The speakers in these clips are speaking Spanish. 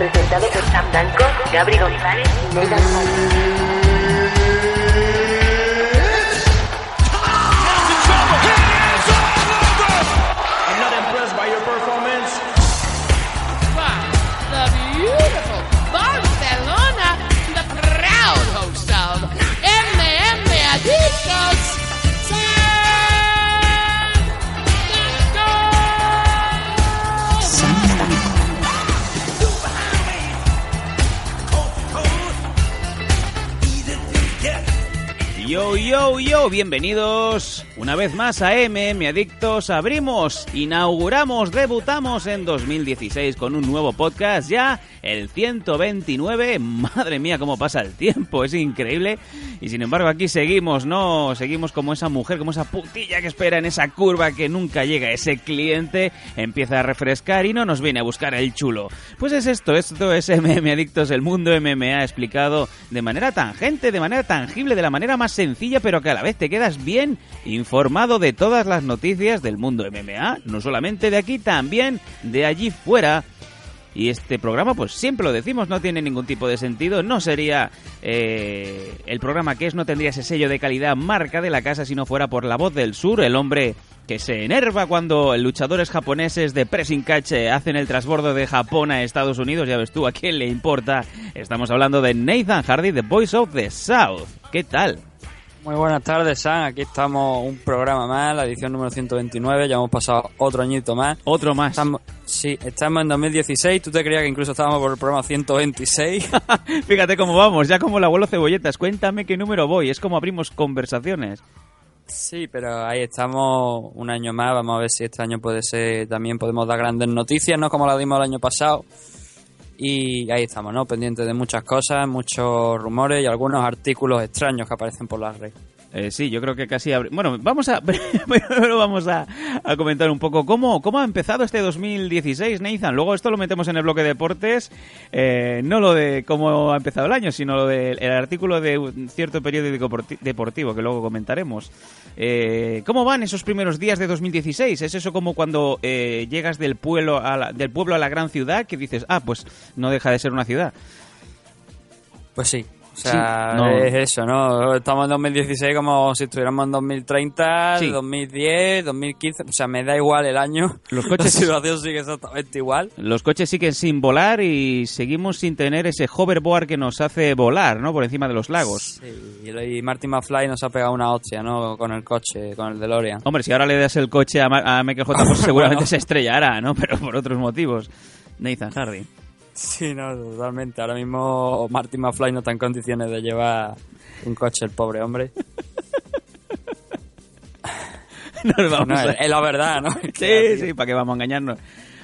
presentado por Sam Blanco, Gabri González y Megan Yo, yo, yo, bienvenidos una vez más a MM Adictos. Abrimos, inauguramos, debutamos en 2016 con un nuevo podcast ya, el 129. Madre mía, cómo pasa el tiempo, es increíble. Y sin embargo aquí seguimos, ¿no? Seguimos como esa mujer, como esa putilla que espera en esa curva que nunca llega. Ese cliente empieza a refrescar y no nos viene a buscar el chulo. Pues es esto, esto es MM Adictos, el mundo MMA explicado de manera tangente, de manera tangible, de la manera más sencilla, pero que a la vez te quedas bien informado de todas las noticias del mundo MMA, no solamente de aquí, también de allí fuera. Y este programa, pues siempre lo decimos, no tiene ningún tipo de sentido. No sería eh, el programa que es, no tendría ese sello de calidad marca de la casa si no fuera por la voz del sur, el hombre que se enerva cuando luchadores japoneses de pressing catch hacen el transbordo de Japón a Estados Unidos. Ya ves tú, ¿a quién le importa? Estamos hablando de Nathan Hardy, The Voice of the South. ¿Qué tal? Muy buenas tardes, San. Aquí estamos, un programa más, la edición número 129. Ya hemos pasado otro añito más. Otro más. Estamos, sí, estamos en 2016. Tú te creías que incluso estábamos por el programa 126. Fíjate cómo vamos, ya como el abuelo Cebolletas. Cuéntame qué número voy. Es como abrimos conversaciones. sí, pero ahí estamos un año más. Vamos a ver si este año puede ser, también podemos dar grandes noticias, ¿no? Como la dimos el año pasado. Y ahí estamos, ¿no? Pendientes de muchas cosas, muchos rumores y algunos artículos extraños que aparecen por la red. Eh, sí, yo creo que casi... abri- Bueno, vamos a... Primero vamos a, comentar un poco cómo, cómo ha empezado este 2016, Nathan. Luego esto lo metemos en el bloque de deportes. eh, no lo de cómo ha empezado el año, sino lo del el artículo de un cierto periódico deporti- deportivo que luego comentaremos. Eh, ¿Cómo van esos primeros días de 2016? ¿Es eso como cuando eh, llegas del pueblo, a la, del pueblo a la gran ciudad que dices, ah, pues no deja de ser una ciudad? Pues sí. O sea, Sí, no. es eso, ¿no? Estamos en 2016 como si estuviéramos en 2030, Sí. 2010, 2015. O sea, me da igual el año. Los coches- La situación sigue exactamente igual. Los coches siguen sin volar y seguimos sin tener ese hoverboard que nos hace volar, ¿no? Por encima de los lagos. Sí, y y Martin McFly nos ha pegado una hostia, ¿no? Con el coche, con el DeLorean. Hombre, si ahora le das el coche a, Ma- a Michael J. Fox, seguramente se estrellará, ¿no? Pero por otros motivos. Nathan Hardy. Sí, no, totalmente. Ahora mismo Martin McFly no está en condiciones de llevar un coche, el pobre hombre. Nos vamos No, a- es, es la verdad, ¿no? Sí, sí, ¿para qué vamos a engañarnos?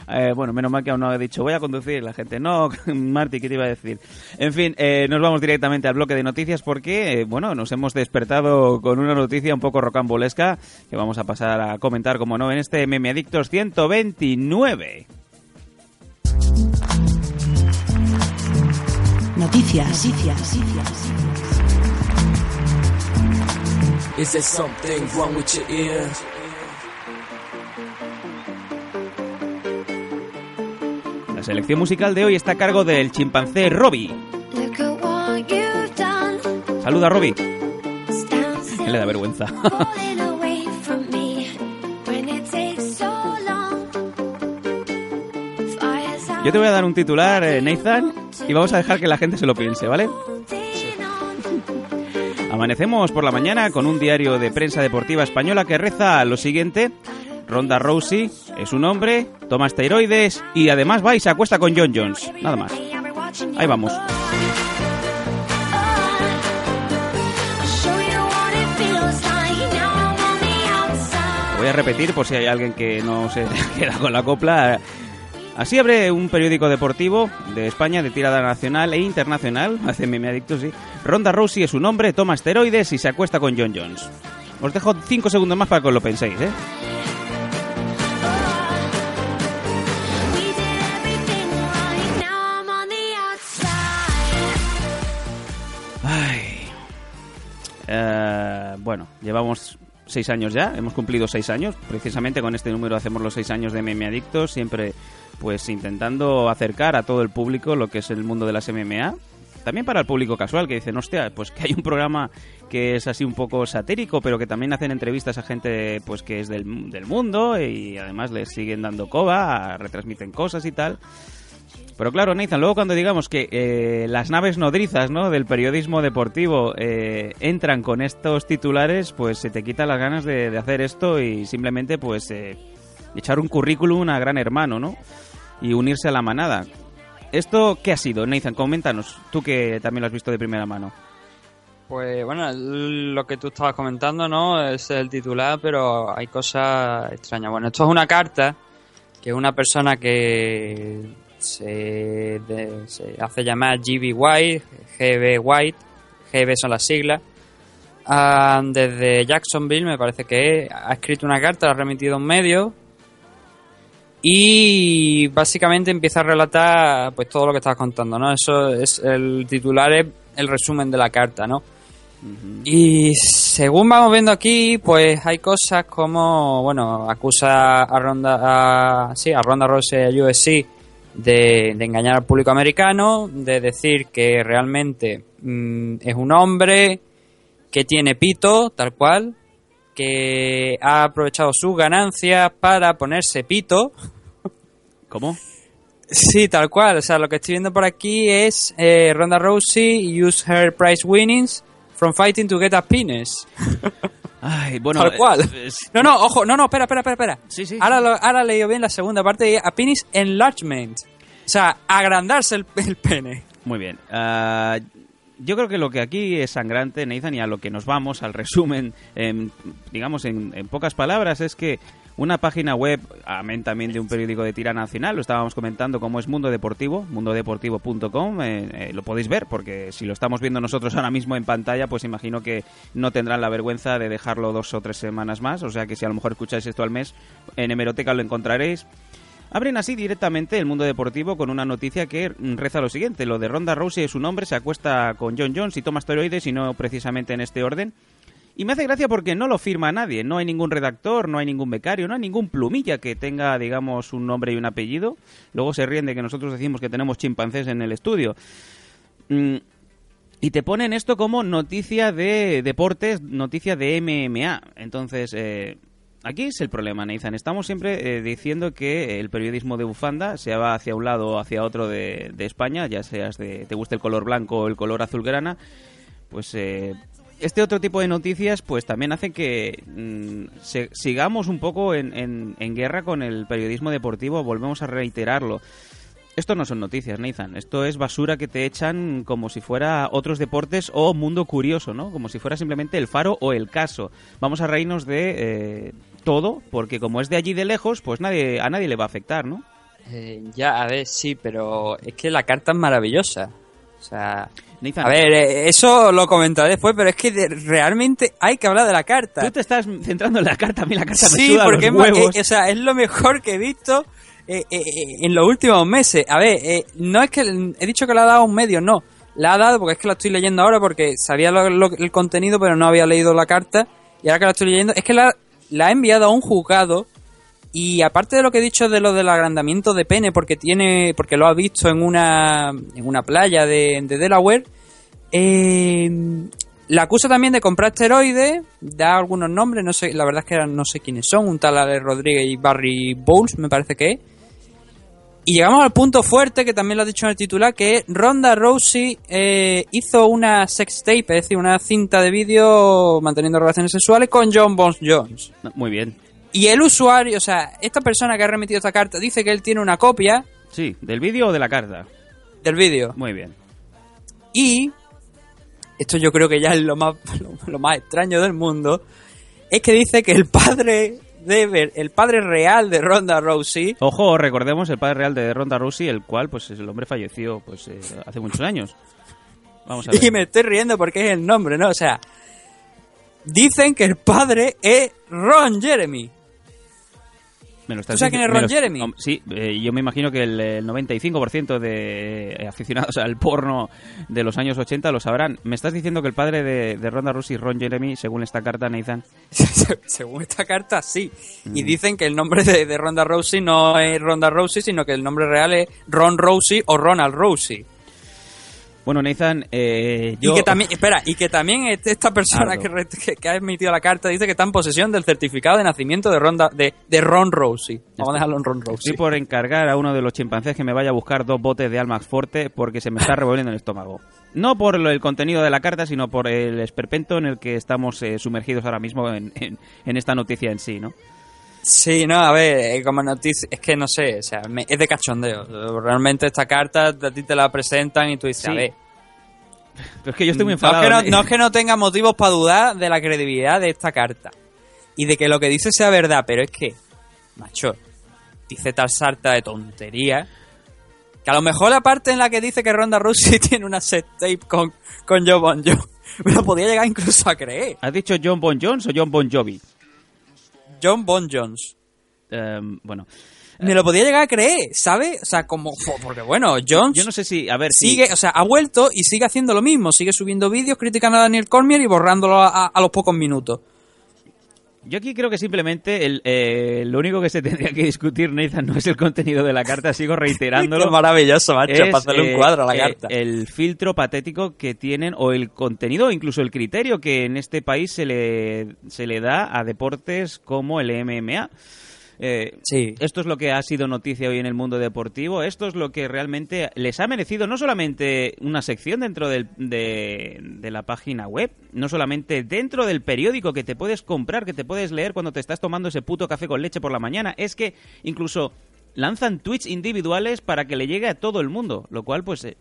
Eh, bueno, menos mal que aún no ha dicho voy a conducir la gente. No, Marty, ¿qué te iba a decir? En fin, eh, nos vamos directamente al bloque de noticias porque, eh, bueno, nos hemos despertado con una noticia un poco rocambolesca que vamos a pasar a comentar, como no, en este Meme Adictos 129. Noticias, noticias. Is there something wrong with your ear? La selección musical de hoy está a cargo del chimpancé Robbie. Saluda, Robbie. Le da vergüenza. falling away from me. When it takes so long. Fires out Yo te voy a dar un titular, eh, Nathan, y vamos a dejar que la gente se lo piense, ¿vale? Amanecemos por la mañana con un diario de prensa deportiva española que reza lo siguiente. Ronda Rousey es un hombre, toma esteroides y además va y se acuesta con John Jones. Nada más. Ahí vamos. Voy a repetir por si hay alguien que no se queda con la copla. Así abre un periódico deportivo de España de tirada nacional e internacional, hace meme adicto, sí. Ronda Rousey es su nombre, toma esteroides y se acuesta con John Jones. Os dejo cinco segundos más para que os lo penséis, ¿eh? Ay. Eh, bueno, llevamos seis años ya, hemos cumplido seis años. Precisamente con este número hacemos los seis años de Meme Adictos, siempre pues intentando acercar a todo el público lo que es el mundo de las MMA. También para el público casual que dicen, hostia, pues que hay un programa que es así un poco satírico, pero que también hacen entrevistas a gente pues que es del, del mundo y además les siguen dando coba, retransmiten cosas y tal. Pero claro, Nathan, luego cuando digamos que eh, las naves nodrizas ¿no? del periodismo deportivo eh, entran con estos titulares, pues se te quitan las ganas de, de hacer esto y simplemente pues eh, echar un currículum a gran hermano, ¿no? Y unirse a la manada. ¿Esto qué ha sido, Nathan? Coméntanos, tú que también lo has visto de primera mano. Pues bueno, lo que tú estabas comentando, ¿no? Es el titular, pero hay cosas extrañas. Bueno, esto es una carta que una persona que se, se hace llamar GB White, GB White, GB son las siglas, ah, desde Jacksonville, me parece que ha escrito una carta, la ha remitido a un medio y básicamente empieza a relatar pues todo lo que estabas contando, ¿no? Eso es el titular es el resumen de la carta, ¿no? Y según vamos viendo aquí, pues hay cosas como, bueno, acusa a Ronda, a, sí, a Ronda Rousey a USC de, de engañar al público americano, de decir que realmente mm, es un hombre que tiene pito, tal cual, que ha aprovechado sus ganancias para ponerse pito. ¿Cómo? Sí, tal cual. O sea, lo que estoy viendo por aquí es eh, Ronda Rousey use her prize winnings from fighting to get a penis. Ay, bueno, tal cual. es- No, no, ojo, no, no, espera, espera, espera. espera. Sí, sí, Ahora, lo- ahora he leído bien la segunda parte, a penis enlargement. O sea, agrandarse el, el pene. Muy bien. Ah, yo creo que lo que aquí es sangrante, Nathan, y a lo que nos vamos, al resumen, en, digamos en, en pocas palabras, es que una página web, amén también de un periódico de tira nacional, lo estábamos comentando como es Mundo Deportivo, mundodeportivo.com, eh, eh, lo podéis ver, porque si lo estamos viendo nosotros ahora mismo en pantalla, pues imagino que no tendrán la vergüenza de dejarlo dos o tres semanas más, o sea que si a lo mejor escucháis esto al mes, en hemeroteca lo encontraréis. Abren así directamente el mundo deportivo con una noticia que reza lo siguiente. Lo de Ronda Rousey es un hombre, se acuesta con John Jones y toma esteroides y no precisamente en este orden. Y me hace gracia porque no lo firma nadie. No hay ningún redactor, no hay ningún becario, no hay ningún plumilla que tenga, digamos, un nombre y un apellido. Luego se ríen de que nosotros decimos que tenemos chimpancés en el estudio. Mm, y te ponen esto como noticia de deportes, noticia de MMA. Entonces, eh, aquí es el problema, Nathan. Estamos siempre eh, diciendo que el periodismo de bufanda se va hacia un lado o hacia otro de, España, ya seas de te gusta el color blanco o el color azulgrana, pues eh, este otro tipo de noticias pues también hace que mm, sigamos un poco en guerra con el periodismo deportivo, volvemos a reiterarlo. Esto no son noticias, Nathan. Esto es basura que te echan como si fuera otros deportes o mundo curioso, ¿no? Como si fuera simplemente el faro o el caso. Vamos a reírnos de eh, todo, porque como es de allí de lejos, pues nadie, a nadie le va a afectar, ¿no? Eh, ya, a ver, sí, pero es que la carta es maravillosa. O sea, Nathan, a ver, eh, eso lo comentaré después, pero es que de- realmente hay que hablar de la carta. tú te estás centrando en la carta, a mí la carta me Sí, suda porque es, los ma- huevos. eh, o sea, es lo mejor que he visto eh, en los últimos meses. A ver, eh, no es que he dicho que le ha dado un medio, no. La ha dado porque es que la estoy leyendo ahora porque sabía lo- lo- el contenido, pero no había leído la carta. Y ahora que la estoy leyendo, es que la, la ha enviado a un juzgado. Y aparte de lo que he dicho de lo del agrandamiento de pene, porque tiene, porque lo ha visto en una, en una playa de, de Delaware, eh, la acusa también de comprar esteroides, da algunos nombres, no sé, la verdad es que no sé quiénes son, un tal Alex Rodríguez y Barry Bowles, me parece que es. Y llegamos al punto fuerte, que también lo ha dicho en el titular, que Ronda Rousey eh, hizo una sex tape, es decir, una cinta de vídeo manteniendo relaciones sexuales con John Bones Jones. Muy bien. Y el usuario, o sea, esta persona que ha remitido esta carta dice que él tiene una copia Sí, ¿del vídeo o de la carta? del vídeo. Muy bien. Y esto yo creo que ya es lo más, lo, lo más extraño del mundo. Es que dice que el padre de ver el padre real de Ronda Rousey. Ojo, recordemos el padre real de Ronda Rousey, el cual, pues, el hombre falleció, pues, eh, hace muchos años. Vamos a ver. Y me estoy riendo porque es el nombre, ¿no? O sea, dicen que el padre es Ron Jeremy. Me lo estás ¿Tú sabes quién es Ron lo- Jeremy? Sí, eh, yo me imagino que el, el 95% de eh, aficionados al porno de los años 80 lo sabrán. Me estás diciendo que el padre de, de Ronda Rousey, Ron Jeremy, según esta carta, Nathan, Según esta carta, sí. Y dicen que el nombre de, de Ronda Rousey no es Ronda Rousey, sino que el nombre real es Ron Rousey o Ronald Rousey. Bueno, Nathan, eh, yo... Y que también, espera, y que también esta persona que, que- que ha emitido la carta dice que está en posesión del certificado de nacimiento de Ronda de, de Ron Rousey. Vamos a dejarlo en Ron Rousey. Estoy por encargar a uno de los chimpancés que me vaya a buscar dos botes de Almax Forte porque se me está revolviendo el estómago. No por el contenido de la carta, sino por el esperpento en el que estamos eh, sumergidos ahora mismo en, en- en esta noticia en sí, ¿no? Sí, no, a ver, eh, como noticia, es que no sé, o sea, me- es de cachondeo. Realmente esta carta a ti te la presentan y tú dices, Sí. a ver. Pero es que yo estoy muy no, es enfadado. que no, ¿eh? no es que no tenga motivos para dudar de la credibilidad de esta carta. Y de que lo que dice sea verdad, pero es que, macho, dice tal sarta de tonterías. Que a lo mejor la parte en la que dice que Ronda Rousey tiene una set tape con, con Joe Bon Jovi, me lo podía llegar incluso a creer. ¿Has dicho John Bon Jones o John Bon Jovi? John Bon Jones. Eh, bueno, Me lo podía llegar a creer, ¿sabes? O sea, como... Porque bueno, Jones... yo no sé si... A ver, si... sigue, o sea, ha vuelto y sigue haciendo lo mismo. Sigue subiendo vídeos criticando a Daniel Cormier y borrándolo a, a- a los pocos minutos. Yo aquí creo que simplemente el, eh, lo único que se tendría que discutir, Nathan, no es el contenido de la carta, sigo reiterándolo. Qué maravilloso, macho, es, para hacerle eh, un cuadro a la eh, carta. el filtro patético que tienen, o el contenido, o incluso el criterio que en este país se le, se le da a deportes como el MMA. Eh, Sí. Esto es lo que ha sido noticia hoy en el mundo deportivo. Esto es lo que realmente les ha merecido no solamente una sección dentro del- de, de la página web, no solamente dentro del periódico que te puedes comprar, que te puedes leer cuando te estás tomando ese puto café con leche por la mañana, es que incluso lanzan tweets individuales para que le llegue a todo el mundo, lo cual pues eh,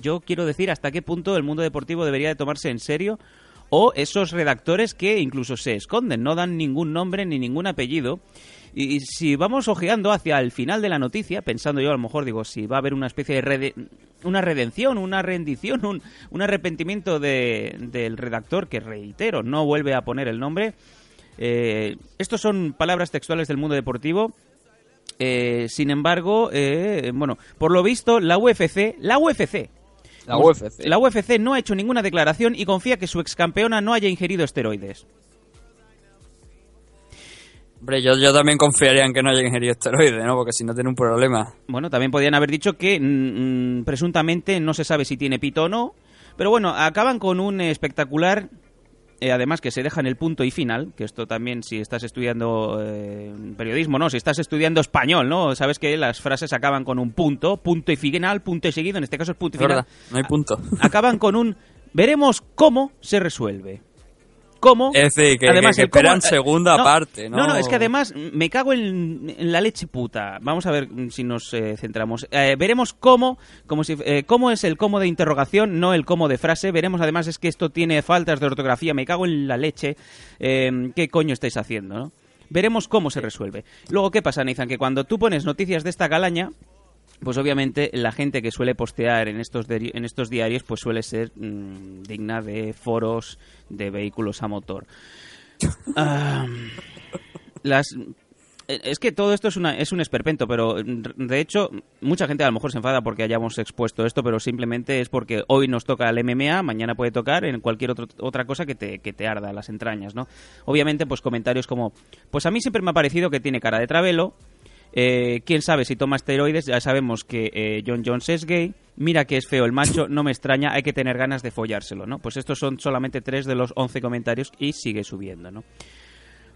yo quiero decir hasta qué punto el mundo deportivo debería de tomarse en serio o esos redactores que incluso se esconden, no dan ningún nombre ni ningún apellido. Y si vamos ojeando hacia el final de la noticia, pensando yo a lo mejor, digo, si va a haber una especie de rede- una redención, una rendición, un, un arrepentimiento de- del redactor, que reitero, no vuelve a poner el nombre. Eh, estos son palabras textuales del mundo deportivo. Eh, sin embargo, eh, bueno, por lo visto, la UFC, la UFC, La UFC. la UFC no ha hecho ninguna declaración y confía que su ex campeona no haya ingerido esteroides. Hombre, yo, yo también confiaría en que no ingerido esteroides, ¿no? Porque si no tiene un problema. Bueno, también podían haber dicho que mm, mm, presuntamente no se sabe si tiene pito o no. Pero bueno, acaban con un espectacular, eh, además que se deja en el punto y final, que esto también si estás estudiando eh, periodismo, ¿no? Si estás estudiando español, ¿no? Sabes que las frases acaban con un punto, punto y final, punto y seguido, en este caso es punto y final. verdad, no hay punto. Acaban con un veremos cómo se resuelve. ¿Cómo? Es decir, que- que- que el esperan eh, segunda parte, ¿no? No, no, es que además me cago en, en la leche puta. Vamos a ver si nos eh, centramos. Eh, veremos cómo, como si, eh, cómo es el cómo de interrogación, no el cómo de frase. Veremos además es que esto tiene faltas de ortografía. Me cago en la leche. ¿Qué coño estáis haciendo, no? Veremos cómo se resuelve. Luego, ¿qué pasa, Nathan? Que cuando tú pones noticias de esta calaña, pues obviamente la gente que suele postear en estos, en estos diarios pues suele ser mm, digna de foros de vehículos a motor. Ah, las eh, es que todo esto es, una, es un esperpento, pero mm, de hecho mucha gente a lo mejor se enfada porque hayamos expuesto esto, pero simplemente es porque hoy nos toca el MMA, mañana puede tocar en cualquier otro- otra cosa que te, que te arda las entrañas, ¿no? Obviamente pues comentarios como, pues a mí siempre me ha parecido que tiene cara de travelo, eh, quién sabe si toma esteroides, ya sabemos que eh, John Jones es gay, mira que es feo el macho, no me extraña, hay que tener ganas de follárselo, ¿no? Pues estos son solamente tres de los 11 comentarios y sigue subiendo, ¿no?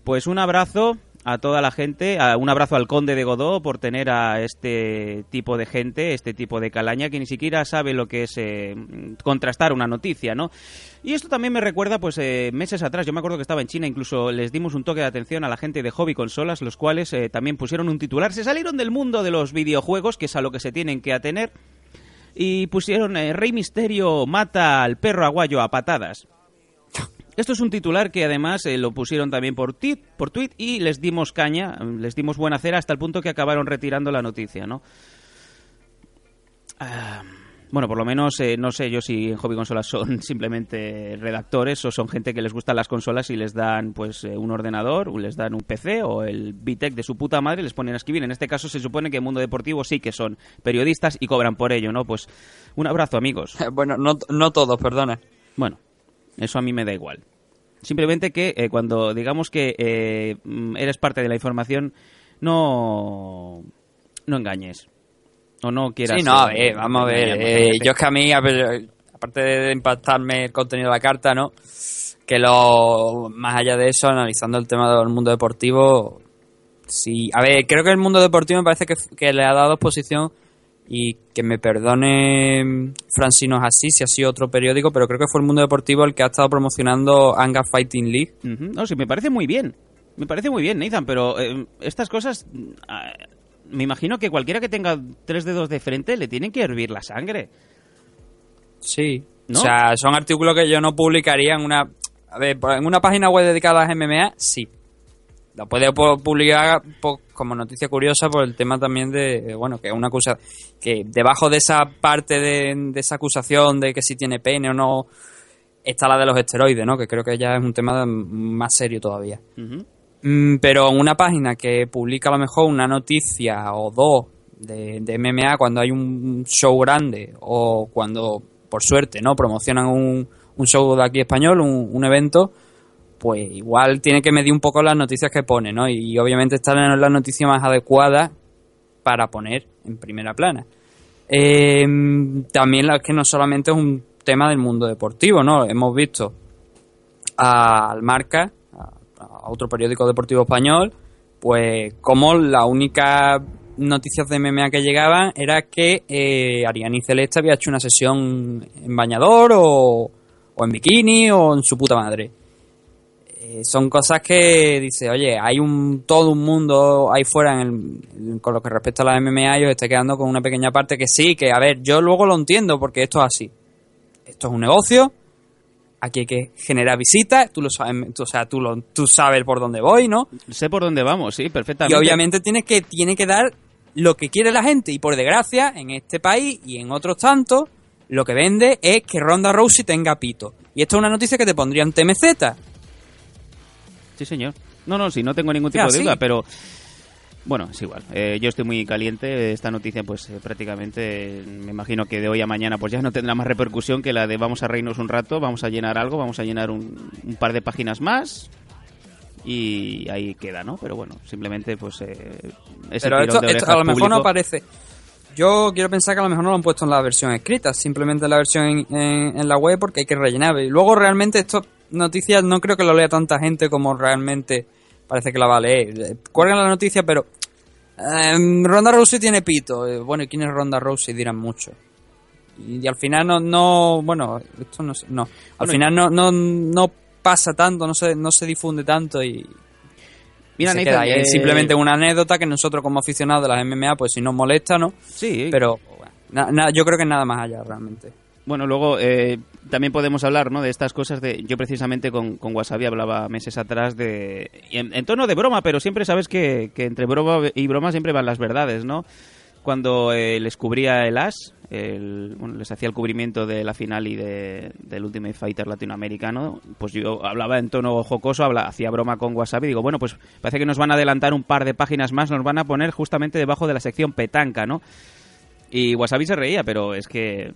Pues un abrazo a toda la gente, a- un abrazo al conde de Godó por tener a este tipo de gente, este tipo de calaña que ni siquiera sabe lo que es eh, contrastar una noticia, ¿no? Y esto también me recuerda, pues, eh, meses atrás, yo me acuerdo que estaba en China, incluso les dimos un toque de atención a la gente de hobby consolas, los cuales eh, también pusieron un titular, se salieron del mundo de los videojuegos, que es a lo que se tienen que atener, y pusieron eh, Rey Misterio mata al perro aguayo a patadas. Esto es un titular que además eh, lo pusieron también por, tit, por tweet y les dimos caña, les dimos buena cera hasta el punto que acabaron retirando la noticia, ¿no? Ah, bueno, por lo menos eh, no sé yo si en Hobby Consolas son simplemente redactores o son gente que les gustan las consolas y les dan pues eh, un ordenador, o les dan un PC o el Bitec de su puta madre y les ponen a escribir. En este caso se supone que en Mundo Deportivo sí que son periodistas y cobran por ello, ¿no? Pues un abrazo, amigos. bueno, no, no todos, perdona. Bueno, eso a mí me da igual. Simplemente que eh, cuando digamos que eh, mm, eres parte de la información, no, no engañes. O no quieras. Sí, no, a eh, ver, vamos a ver. eh, yo es que a mí, a ver, aparte de impactarme el contenido de la carta, ¿no? Que lo más allá de eso, analizando el tema del mundo deportivo, sí. A ver, creo que el mundo deportivo me parece que, que le ha dado exposición y que me perdone Francino así si ha sido otro periódico, pero creo que fue el mundo deportivo el que ha estado promocionando Anga Fighting League. No, sí, me parece muy bien. Me parece muy bien, Nathan, pero eh, estas cosas. ah, me imagino que cualquiera que tenga tres dedos de frente le tienen que hervir la sangre. Sí. ¿No? O sea, son artículos que yo no publicaría en una. A ver, en una página web dedicada a MMA, sí. Lo puede pu- publicar como noticia curiosa por el tema también de. Bueno, que una acusa. Que debajo de esa parte de, de esa acusación de que si tiene pene o no. Está la de los esteroides, ¿no? Que creo que ya es un tema más serio todavía. Mm, pero en una página que publica a lo mejor una noticia o dos de, de MMA cuando hay un show grande o cuando, por suerte, no promocionan un, un show de aquí español, un, un evento, pues igual tiene que medir un poco las noticias que pone, ¿no? Y, obviamente esta no es la noticia más adecuada para poner en primera plana. Eh, también la- que no solamente es un tema del mundo deportivo, ¿no? Hemos visto al Marca, a, a otro periódico deportivo español, pues como la única noticias de MMA que llegaban era que eh, Ariani Celeste había hecho una sesión en bañador o, o en bikini o en su puta madre. Eh, son cosas que dice, oye, hay un todo un mundo ahí fuera en el- con lo que respecta a la MMA y os esté quedando con una pequeña parte que sí, que a ver, yo luego lo entiendo porque esto es así. Esto es un negocio, aquí hay que generar visitas, tú lo sabes, tú, o sea, tú, lo, tú sabes por dónde voy, ¿no? Sé por dónde vamos, sí, perfectamente. Y obviamente tienes que, tiene que dar lo que quiere la gente. Y por desgracia, en este país y en otros tantos, lo que vende es que Ronda Rousey tenga pito. Y esto es una noticia que te pondría en TMZ. Sí, señor. No, no, sí, no tengo ningún tipo de así. duda, pero bueno, es igual. Eh, yo estoy muy caliente. Esta noticia, pues eh, prácticamente, eh, me imagino que de hoy a mañana, pues ya no tendrá más repercusión que la de vamos a reírnos un rato, vamos a llenar algo, vamos a llenar un, un par de páginas más y ahí queda, ¿no? Pero bueno, simplemente, pues eh, ese Pero esto, de esto a lo mejor no aparece. Yo quiero pensar que a lo mejor no lo han puesto en la versión escrita, simplemente en la versión en, en- en la web porque hay que rellenar. Y luego realmente esto noticias no creo que lo lea tanta gente como realmente parece que la va a leer. Cuelgan la noticia, pero em, Ronda Rousey tiene pito. Eh, Bueno, ¿y quién es Ronda Rousey? Dirán mucho. Y, y al final no, no, bueno, esto no sé, no. Al Bueno, final no, no, no pasa tanto, no se, no se difunde tanto y, Mira, se queda ahí. eh, Es simplemente una anécdota que nosotros como aficionados de las MMA, pues si nos molesta, ¿no? Sí, Pero bueno, na- na- yo creo que nada más allá realmente. Bueno, luego eh, también podemos hablar ¿no? de estas cosas. de Yo precisamente con, con Wasabi hablaba meses atrás de... en tono de broma, pero siempre sabes que, que entre broma y broma siempre van las verdades, ¿no? Cuando eh, les cubría el As, el- bueno, les hacía el cubrimiento de la final y de, del Ultimate Fighter latinoamericano, pues yo hablaba en tono jocoso, habla, hacía broma con Wasabi. Digo, bueno, pues parece que nos van a adelantar un par de páginas más, nos van a poner justamente debajo de la sección petanca, ¿no? Y Wasabi se reía, pero es que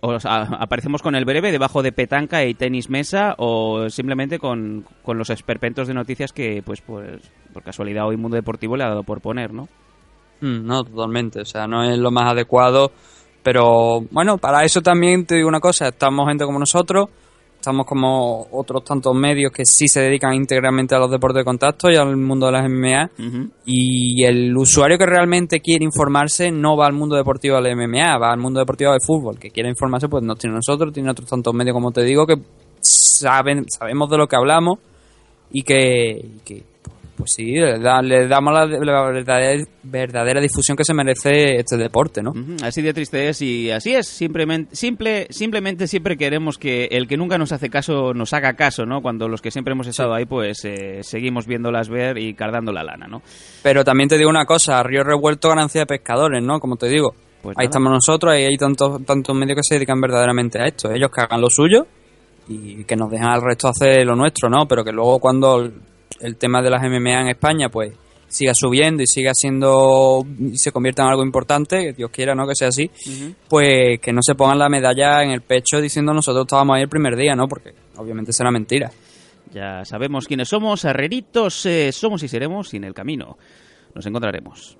o aparecemos con el breve debajo de petanca y tenis mesa o simplemente con, con los esperpentos de noticias que, pues, pues, por casualidad hoy Mundo Deportivo le ha dado por poner, ¿no? Mm, no, totalmente. O sea, no es lo más adecuado. Pero bueno, para eso también te digo una cosa. Estamos gente como nosotros. Estamos como otros tantos medios que sí se dedican íntegramente a los deportes de contacto y al mundo de las MMA. Y el usuario que realmente quiere informarse no va al mundo deportivo del MMA, va al mundo deportivo del fútbol. Que quiere informarse, pues nos tiene nosotros, tiene otros tantos medios, como te digo, que saben, sabemos de lo que hablamos y que, y que, pues sí, le, da- le damos la, la verdadera, verdadera difusión que se merece este deporte, ¿no? Así de triste es y así es. Simplemente, simple, simplemente siempre queremos que el que nunca nos hace caso nos haga caso, ¿no? Cuando los que siempre hemos estado ahí, pues eh, seguimos viéndolas ver y cardando la lana, ¿no? Pero también te digo una cosa, Río Revuelto ganancia de pescadores, ¿no? Como te digo. Pues ahí estamos nosotros, ahí hay tantos, tantos medios que se dedican verdaderamente a esto. Ellos que hagan lo suyo y que nos dejan al resto hacer lo nuestro, ¿no? Pero que luego cuando el, tema de las MMA en España, pues siga subiendo y siga siendo y se convierta en algo importante, que Dios quiera, ¿no? Que sea así, pues que no se pongan la medalla en el pecho diciendo nosotros estábamos ahí el primer día, ¿no? Porque obviamente será mentira. Ya sabemos quiénes somos, herreritos eh, somos y seremos y en el camino nos encontraremos.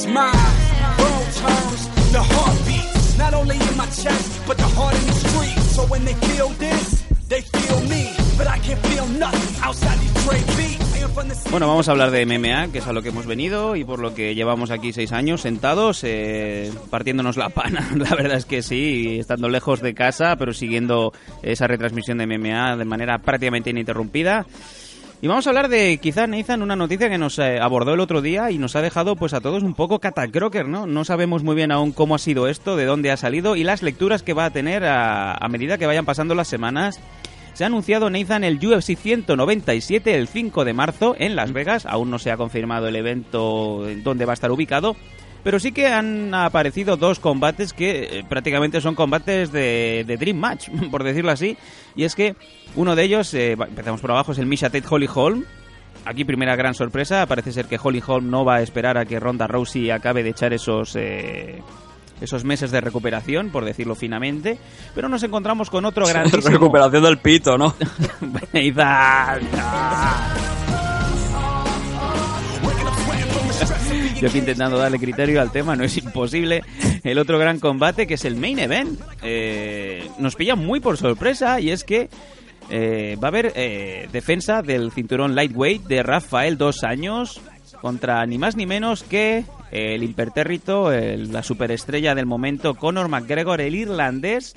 As my world turns, the heart beats. Not only in my chest, but the heart in the street. So when they feel this, they feel me. But I can't feel nothing outside these Dre beats. I am from the city. Bueno, vamos a hablar de MMA, que es a lo que hemos venido y por lo que llevamos aquí seis años sentados, eh, partiéndonos la pana. La verdad es que sí, estando lejos de casa, pero siguiendo esa retransmisión de MMA de manera prácticamente ininterrumpida. Y vamos a hablar de, quizá, Nathan, una noticia que nos eh, abordó el otro día y nos ha dejado pues a todos un poco catacroker, ¿no? No sabemos muy bien aún cómo ha sido esto, de dónde ha salido y las lecturas que va a tener a, a medida que vayan pasando las semanas. Se ha anunciado Nathan el UFC 197 el 5 de marzo en Las Vegas. Aún no se ha confirmado el evento en donde va a estar ubicado. Pero sí que han aparecido dos combates que eh, prácticamente son combates de, de Dream Match, por decirlo así. Y es que uno de ellos, eh, empezamos por abajo, es el Misha Tate Holly Holm. Aquí primera gran sorpresa, parece ser que Holly Holm no va a esperar a que Ronda Rousey acabe de echar esos... eh, esos meses de recuperación, por decirlo finamente, pero nos encontramos con otro grandísimo... Recuperación del pito, ¿no? Yo aquí intentando darle criterio al tema, no es imposible. El otro gran combate, que es el main event, eh, nos pilla muy por sorpresa y es que eh, va a haber eh, defensa del cinturón lightweight de Rafael dos años contra ni más ni menos que el impertérrito, el- la superestrella del momento, Conor McGregor, el irlandés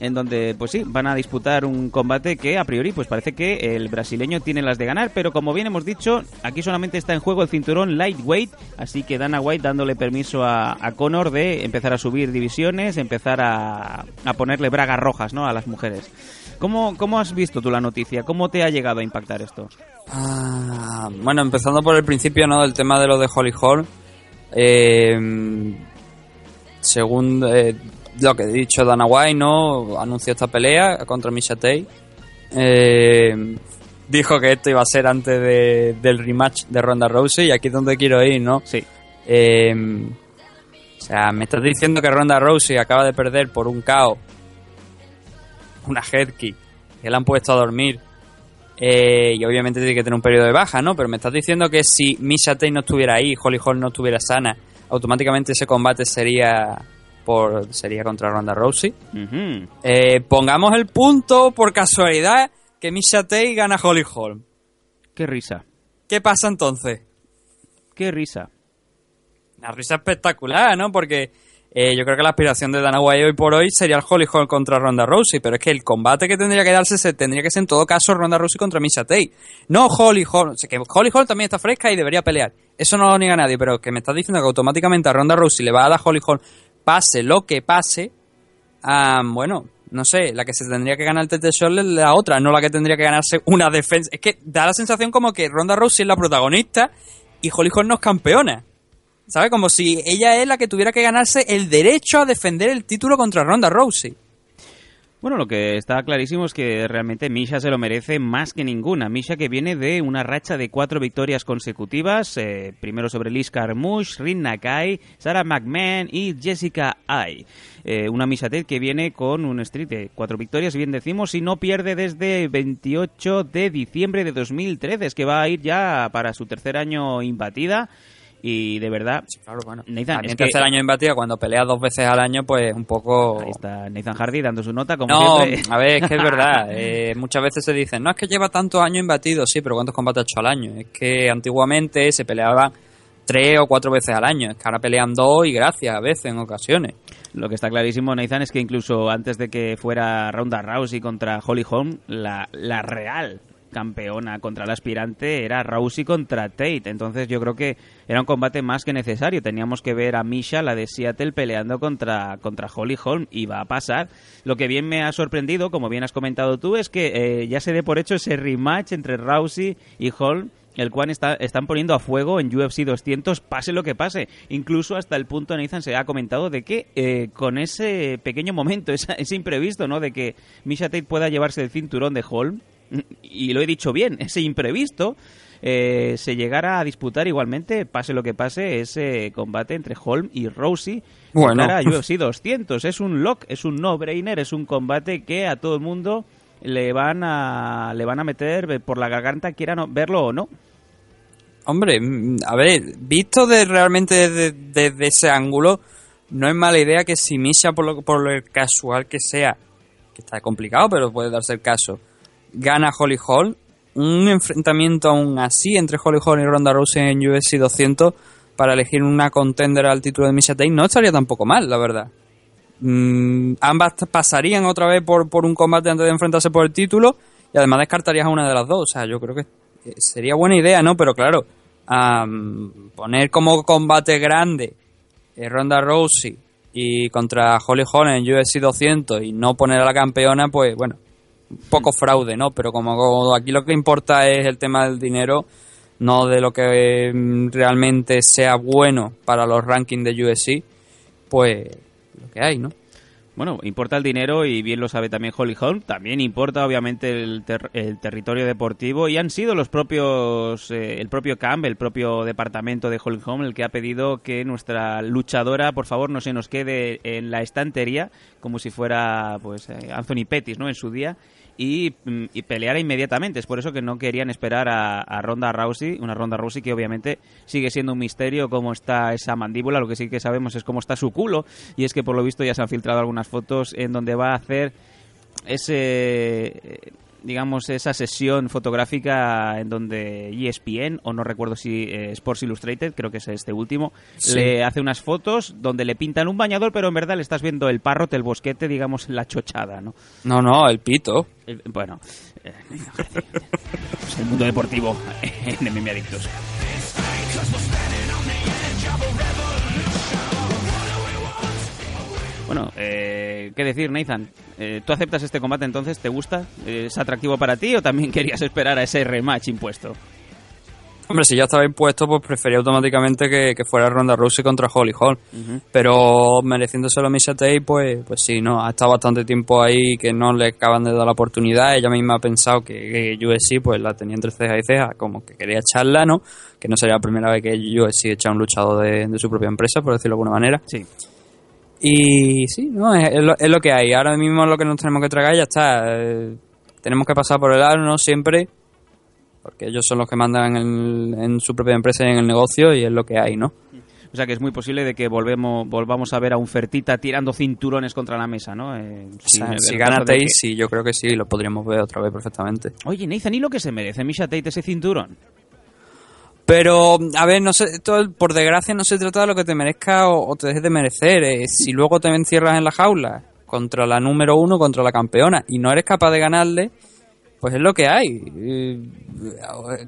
en donde pues sí, van a disputar un combate que a priori pues parece que el brasileño tiene las de ganar, pero como bien hemos dicho, aquí solamente está en juego el cinturón lightweight, así que Dana White dándole permiso a, a Conor de empezar a subir divisiones, empezar a, a ponerle bragas rojas, ¿no? a las mujeres. ¿Cómo, ¿Cómo has visto tú la noticia? ¿Cómo te ha llegado a impactar esto? Ah, bueno, empezando por el principio, ¿no? Del tema de lo de Holly Holm. Eh, según eh, lo que he dicho Dana White, ¿no? Anunció esta pelea contra Misha Tate. Eh, dijo que esto iba a ser antes de- del rematch de Ronda Rousey y aquí es donde quiero ir, ¿no? Sí. Eh, o sea, me estás diciendo que Ronda Rousey acaba de perder por un KO una head kick que la han puesto a dormir eh, y obviamente tiene que tener un periodo de baja, ¿no? Pero me estás diciendo que si Misha Tate no estuviera ahí, Holly Holm no estuviera sana, automáticamente ese combate sería por sería contra Ronda Rousey. Eh, pongamos el punto por casualidad que Misha Tate gana Holly Holm. Qué risa, ¿Qué pasa entonces? qué risa. Una risa espectacular, ¿no? Porque eh, yo creo que la aspiración de Dana White hoy por hoy sería el Holly Holm contra Ronda Rousey, pero es que el combate que tendría que darse se tendría que ser en todo caso Ronda Rousey contra Misha Tate. No Holly Holm, o sea, que Holly Holm también está fresca y debería pelear. Eso no lo niega nadie, pero que me estás diciendo que automáticamente a Ronda Rousey le va a dar Holly Holm pase lo que pase, ah, bueno, no sé, la que se tendría que ganar el TT Shot es la otra, no la que tendría que ganarse una defensa. Es que da la sensación como que Ronda Rousey es la protagonista y Holly Holm no es campeona. ¿Sabes? Como si ella es la que tuviera que ganarse el derecho a defender el título contra Ronda Rousey. Bueno, lo que está clarísimo es que realmente Misha se lo merece más que ninguna. Misha que viene de una racha de cuatro victorias consecutivas, eh, primero sobre Liz Carmouche, Rin Nakai, Sarah McMahon y Jessica Ai. Eh, una Misha Tate que viene con un streak de cuatro victorias, bien decimos, y no pierde desde 28 de diciembre de 2013, es que va a ir ya para su tercer año imbatida. Y de verdad, Claro, bueno. Nathan, También es que- tercer año imbatido, cuando pelea dos veces al año, pues un poco... ahí está Nathan Hardy dando su nota, como No, siempre. a ver, es que es verdad. eh, muchas veces se dicen, no es que lleva tantos años imbatido, sí, pero ¿cuántos combates ha hecho al año? Es que antiguamente se peleaba tres o cuatro veces al año, es que ahora pelean dos y gracias a veces en ocasiones. Lo que está clarísimo, Nathan, es que incluso antes de que fuera Ronda Rousey contra Holly Holm, la, la real campeona contra el aspirante era Rousey contra Tate. Entonces yo creo que era un combate más que necesario. Teníamos que ver a Misha, la de Seattle, peleando contra, contra Holly Holm y va a pasar. Lo que bien me ha sorprendido, como bien has comentado tú, es que eh, ya se dé por hecho ese rematch entre Rousey y Holm el cual está, están poniendo a fuego en UFC 200, pase lo que pase. Incluso hasta el punto, Nathan, se ha comentado de que eh, con ese pequeño momento, esa- ese imprevisto, ¿no? De que Misha Tate pueda llevarse el cinturón de Holm, y lo he dicho bien, ese imprevisto, eh, se llegara a disputar igualmente, pase lo que pase, ese combate entre Holm y Rousey. Bueno. Para UFC 200. Es un lock, es un no-brainer, es un combate que a todo el mundo le van a le van a meter por la garganta quieran verlo o no. Hombre, mm, a ver, visto de realmente desde, desde ese ángulo, no es mala idea que si Misha, por lo, por lo casual que sea, que está complicado, pero puede darse el caso, gana Holly Hall, un enfrentamiento aún así entre Holly Hall y Ronda Rousey en UFC 200 para elegir una contender al título de Misha Tate no estaría tampoco mal, la verdad. Mm, ambas pasarían otra vez por, por un combate antes de enfrentarse por el título y además descartarías a una de las dos. O sea, yo creo que eh, sería buena idea, ¿no? Pero claro, poner como combate grande eh, Ronda Rousey y contra Holly Holm en UFC 200 y no poner a la campeona, pues bueno, poco fraude, ¿no? Pero como, aquí lo que importa es el tema del dinero, no de lo que mm, realmente sea bueno para los rankings de UFC, pues lo que hay, ¿no? Bueno, importa el dinero y bien lo sabe también Holly Holm. También importa obviamente el, el territorio deportivo y han sido los propios, eh, el propio camp, el propio departamento de Holly Holm el que ha pedido que nuestra luchadora, por favor, no se nos quede en la estantería como si fuera pues eh, Anthony Pettis, ¿no? En su día y, mm, y inmediatamente. Es por eso que no querían esperar a, a Ronda Rousey, una Ronda Rousey que obviamente sigue siendo un misterio cómo está esa mandíbula. Lo que sí que sabemos es cómo está su culo y es que por lo visto ya se han filtrado algunas fotos en donde va a hacer ese digamos esa sesión fotográfica en donde ESPN o no recuerdo si eh, Sports Illustrated creo que es este último Sí. le hace unas fotos donde le pintan un bañador pero en verdad le estás viendo el parrote el bosquete digamos la chochada no No, no, el pito. el- bueno, eh, pues el mundo deportivo en MMA Adictos. Bueno, eh, ¿qué decir, Nathan? Eh, ¿Tú aceptas este combate entonces? ¿Te gusta? ¿Es atractivo para ti o también querías esperar a ese rematch impuesto? Hombre, si ya estaba impuesto, pues prefería automáticamente que, que fuera Ronda Rousey contra Holly Holm. Pero mereciéndoselo Misha Tate, pues, pues sí, no, ha estado bastante tiempo ahí que no le acaban de dar la oportunidad. Ella misma ha pensado que, que UFC pues la tenía entre ceja y ceja, como que quería echarla, ¿no? Que no sería la primera vez que UFC echa a un luchador de, de su propia empresa, por decirlo de alguna manera. Sí. Y sí, no, es, es lo, es lo que hay. Ahora mismo es lo que nos tenemos que tragar ya está. Eh, tenemos que pasar por el aro, ¿no? Siempre. Porque ellos son los que mandan en, en su propia empresa y en el negocio y es lo que hay, ¿no? O sea que es muy posible de que volvemos, volvamos a ver a un Fertita tirando cinturones contra la mesa, ¿no? Eh, O sin sea, si gana Tate, que- sí, yo creo que sí, lo podríamos ver otra vez perfectamente. Oye, Nathan, ¿y lo que se merece Misha Tate ese cinturón? Pero, a ver, no sé, esto, por desgracia no se trata de lo que te merezca o, o te dejes de merecer. eh, si luego te encierras en la jaula contra la número uno, contra la campeona, y no eres capaz de ganarle, pues es lo que hay. Eh,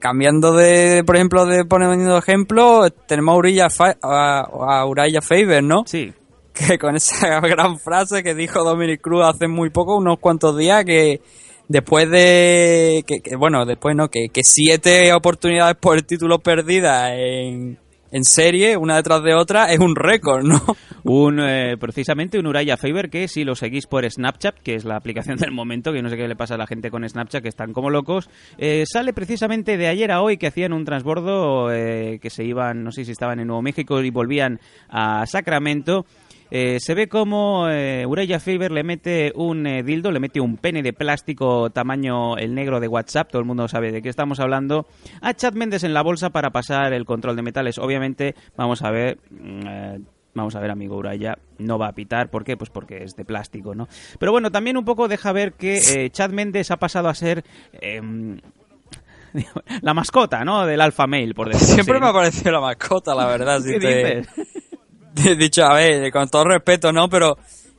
cambiando de, por ejemplo, de poniendo ejemplo, tenemos a Urilla Fa- a, a Uriah Faber, ¿no? Sí. que con esa gran frase que dijo Dominic Cruz hace muy poco, unos cuantos días, que después de que, que, bueno, después no, que, siete oportunidades por el título perdidas en, en serie, una detrás de otra, es un récord, ¿no? Un, eh, precisamente un Uraya Faber que si lo seguís por Snapchat, que es la aplicación del momento, que no sé qué le pasa a la gente con Snapchat, que están como locos, eh, sale precisamente de ayer a hoy que hacían un transbordo, eh, que se iban, no sé si estaban en Nuevo México y volvían a Sacramento. Eh, se ve como eh, Faber le mete un eh, dildo, le mete un pene de plástico tamaño el negro de WhatsApp, todo el mundo sabe de qué estamos hablando, a Chad Mendes en la bolsa para pasar el control de metales. Obviamente, vamos a ver... mm, eh, Vamos a ver, amigo Uraya, no va a pitar. ¿Por qué? Pues porque es de plástico, ¿no? Pero bueno, también un poco deja ver que eh, Chad Mendes ha pasado a ser em, la mascota, ¿no? Del Alpha Male, por decirlo Siempre así. me ha parecido la mascota, la verdad. si ¿Qué te- dices? He dicho, a ver, con todo respeto, ¿no? Pero,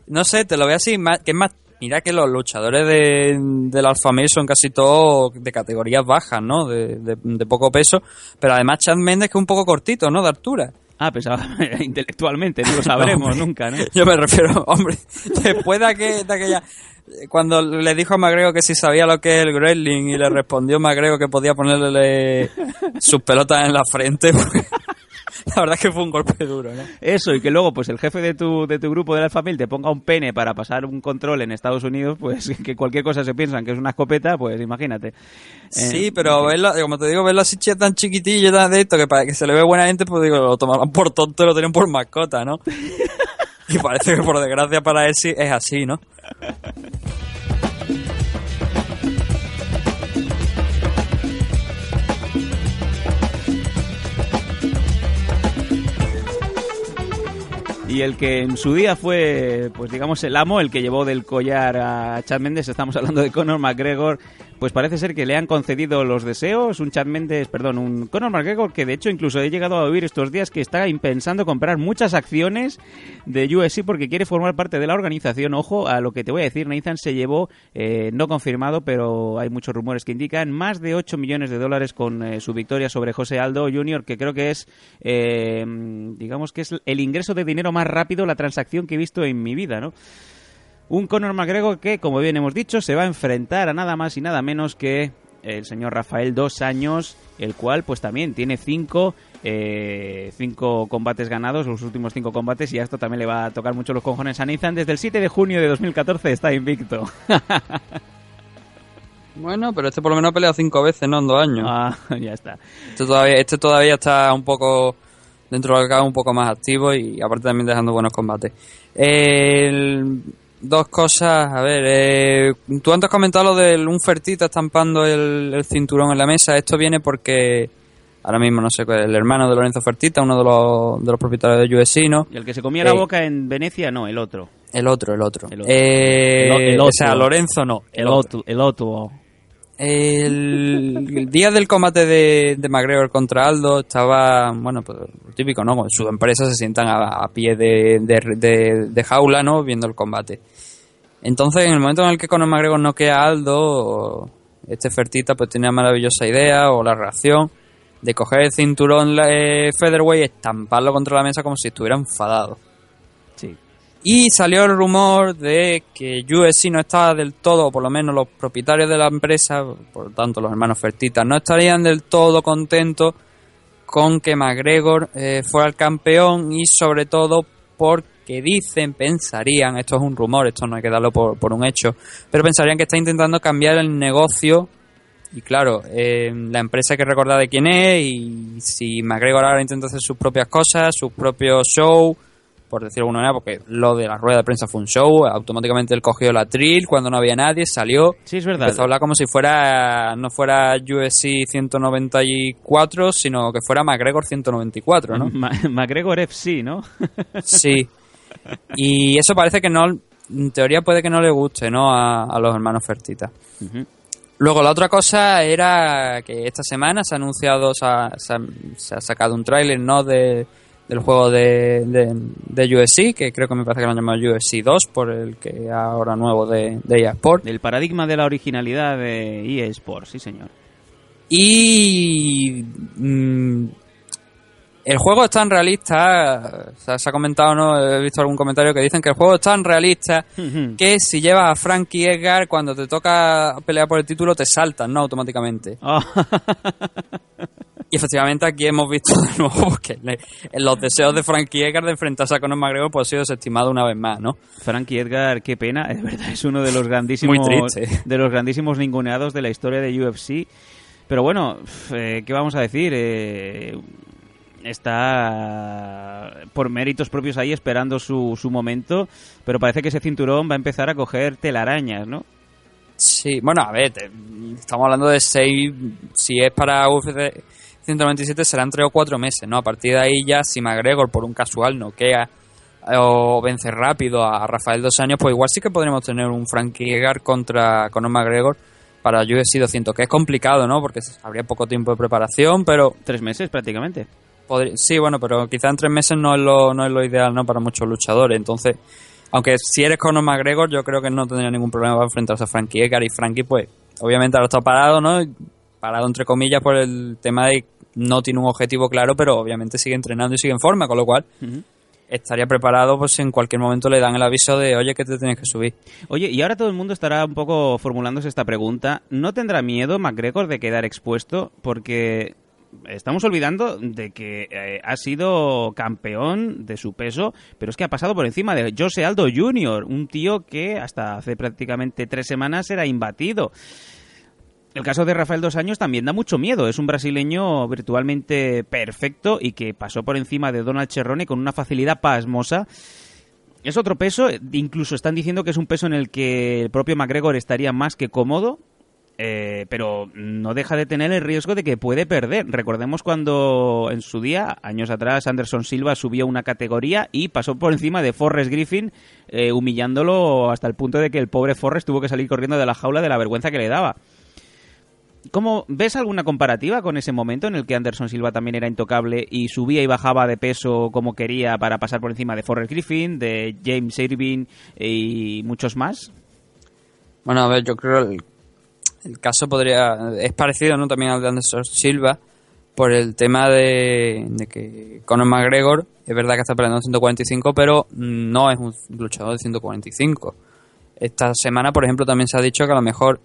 no sé, te lo veo así, más- que es más... Mira que los luchadores de, del Alpha Male son casi todos de categorías bajas, ¿no? De, de- de poco peso. Pero además Chad Mendes que es un poco cortito, ¿no? De altura. Ah, pensaba intelectualmente, no lo sabremos nunca, ¿no? Yo me refiero, hombre, después de, aquel- de aquella... Cuando le dijo a Magrego que si sabía lo que es el Gremlin y le respondió Magrego que podía ponerle sus pelotas en la frente, porque la verdad es que fue un golpe duro, ¿no? Eso, y que luego pues el jefe de tu, de tu grupo de la familia te ponga un pene para pasar un control en Estados Unidos, pues que cualquier cosa se piensan que es una escopeta, pues imagínate. Sí, Eh, pero verlo, como te digo, verlo así tan chiquitillo, tan de esto, que, para que se le ve buena gente, pues digo, lo tomaron por tonto y lo tenían por mascota, ¿no? y parece que por desgracia para él sí es así, ¿no? Y el que en su día fue, pues digamos, el amo, el que llevó del collar a Chad Mendes, estamos hablando de Conor McGregor, pues parece ser que le han concedido los deseos, un Chad Mendes, perdón, un Conor McGregor que de hecho incluso he llegado a oír estos días que está pensando comprar muchas acciones de UFC porque quiere formar parte de la organización. Ojo a lo que te voy a decir, Nathan se llevó, eh, no confirmado, pero hay muchos rumores que indican, más de 8 millones de dólares con eh, su victoria sobre José Aldo Jr., que creo que es, eh, digamos que es el ingreso de dinero más rápido, la transacción que he visto en mi vida, ¿no? Un Conor McGregor que, como bien hemos dicho, se va a enfrentar a nada más y nada menos que el señor Rafael Dos Años, el cual pues también tiene cinco, eh, cinco combates ganados, los últimos cinco combates, y a esto también le va a tocar mucho los cojones a Nathan. Desde el 7 de junio de 2014 está invicto. Bueno, pero este por lo menos ha peleado cinco veces, ¿no? En dos años. ah, ya está. Este todavía, este todavía está un poco, dentro de lo que un poco más activo y aparte también dejando buenos combates. El- dos cosas, a ver, eh, tú antes comentado lo de un Fertita estampando el, el cinturón en la mesa. Esto viene porque ahora mismo, no sé, el hermano de Lorenzo Fertita, uno de los, de los propietarios de UFC, ¿no? Y el que se comía la Eh, boca en Venecia, no, el otro. El otro, el otro. El otro. Eh, El o- sea. Lorenzo no. El otro. El otro. El, día del combate de, de contra Aldo estaba, bueno, pues típico, ¿no? Sus empresas se sientan a, a pie de, de, jaula, ¿no? Viendo el combate. Entonces, en el momento en el que Conor McGregor noquea a Aldo, este Fertita pues tiene la maravillosa idea o la reacción de coger el cinturón eh, Featherweight y estamparlo contra la mesa como si estuviera enfadado. Y salió el rumor de que UFC no estaba del todo, o por lo menos los propietarios de la empresa, por lo tanto los hermanos Fertitas, no estarían del todo contentos con que McGregor eh, fuera el campeón y sobre todo porque dicen, pensarían, esto es un rumor, esto no hay que darlo por, por un hecho, pero pensarían que está intentando cambiar el negocio. Y claro, eh, la empresa hay que recordar de quién es y si McGregor ahora intenta hacer sus propias cosas, sus propios shows, por decirlo de alguna manera, porque lo de la rueda de prensa fue un show, automáticamente él cogió la trill cuando no había nadie, salió, Sí, es verdad. empezó a hablar como si fuera, no fuera UFC 194, sino que fuera McGregor 194, ¿no? Ma- McGregor FC, ¿no? Sí. Y eso parece que no, en teoría puede que no le guste, ¿no? A, a los hermanos Fertita. Luego, la otra cosa era que esta semana se ha anunciado, se ha, se ha- se ha sacado un tráiler, ¿no? De, del juego de, de, de UFC, que creo que me parece que lo han llamado UFC 2, por el que ahora nuevo de, de EA Sport. Del paradigma de la originalidad de EA Sports, sí, señor. Y mm, el juego es tan realista, se ha, se ha comentado, ¿no? He visto algún comentario que dicen que el juego es tan realista que si llevas a Frankie Edgar, cuando te toca pelear por el título, te saltan, ¿no? Automáticamente. Ah, Y efectivamente aquí hemos visto de nuevo que los deseos de Frankie Edgar de enfrentarse a Conor McGregor pues, ha sido desestimado una vez más, ¿no? Frankie Edgar, qué pena, es verdad, es uno de los grandísimos Muy de los grandísimos ninguneados de la historia de UFC. Pero bueno, eh, ¿qué vamos a decir? Eh, está por méritos propios ahí esperando su, su momento, pero parece que ese cinturón va a empezar a coger telarañas, ¿no? Sí, bueno, a ver, te- estamos hablando de seis, si es para UFC 197 serán tres o cuatro meses, ¿no? A partir de ahí ya, si McGregor por un casual noquea o vence rápido a Rafael dos años, pues igual sí que podríamos tener un Frankie Edgar contra Conor McGregor para UFC 200, que es complicado, ¿no? Porque habría poco tiempo de preparación, pero Tres meses prácticamente. Podría- sí, bueno, pero quizá en tres meses no es lo, no es lo ideal, ¿no? Para muchos luchadores, entonces... Aunque si eres Conor McGregor, yo creo que no tendría ningún problema para enfrentarse a Frankie Edgar. Y Frankie, pues, obviamente ahora está parado, ¿no? Parado entre comillas por el tema de no tiene un objetivo claro, pero obviamente sigue entrenando y sigue en forma, con lo cual estaría preparado, pues en cualquier momento le dan el aviso de, oye, que te tienes que subir. Oye, y ahora todo el mundo estará un poco formulándose esta pregunta. ¿No tendrá miedo McGregor de quedar expuesto? Porque estamos olvidando de que eh, ha sido campeón de su peso, pero es que ha pasado por encima de Jose Aldo Jr., un tío que hasta hace prácticamente tres semanas era imbatido. El caso de Rafael Dos Años también da mucho miedo. Es un brasileño virtualmente perfecto y que pasó por encima de Donald Cerrone con una facilidad pasmosa. Es otro peso, incluso están diciendo que es un peso en el que el propio McGregor estaría más que cómodo, eh, pero no deja de tener el riesgo de que puede perder. Recordemos cuando en su día, años atrás, Anderson Silva subió una categoría y pasó por encima de Forrest Griffin, eh, humillándolo hasta el punto de que el pobre Forrest tuvo que salir corriendo de la jaula de la vergüenza que le daba. ¿Cómo ves alguna comparativa con ese momento en el que Anderson Silva también era intocable y subía y bajaba de peso como quería para pasar por encima de Forrest Griffin, de James Irving y muchos más? Bueno, a ver, yo creo el caso podría es parecido, ¿no? También al de Anderson Silva por el tema de, de que Conor McGregor es verdad que está peleando en 145, pero no es un luchador de 145. Esta semana, por ejemplo, también se ha dicho que a lo mejor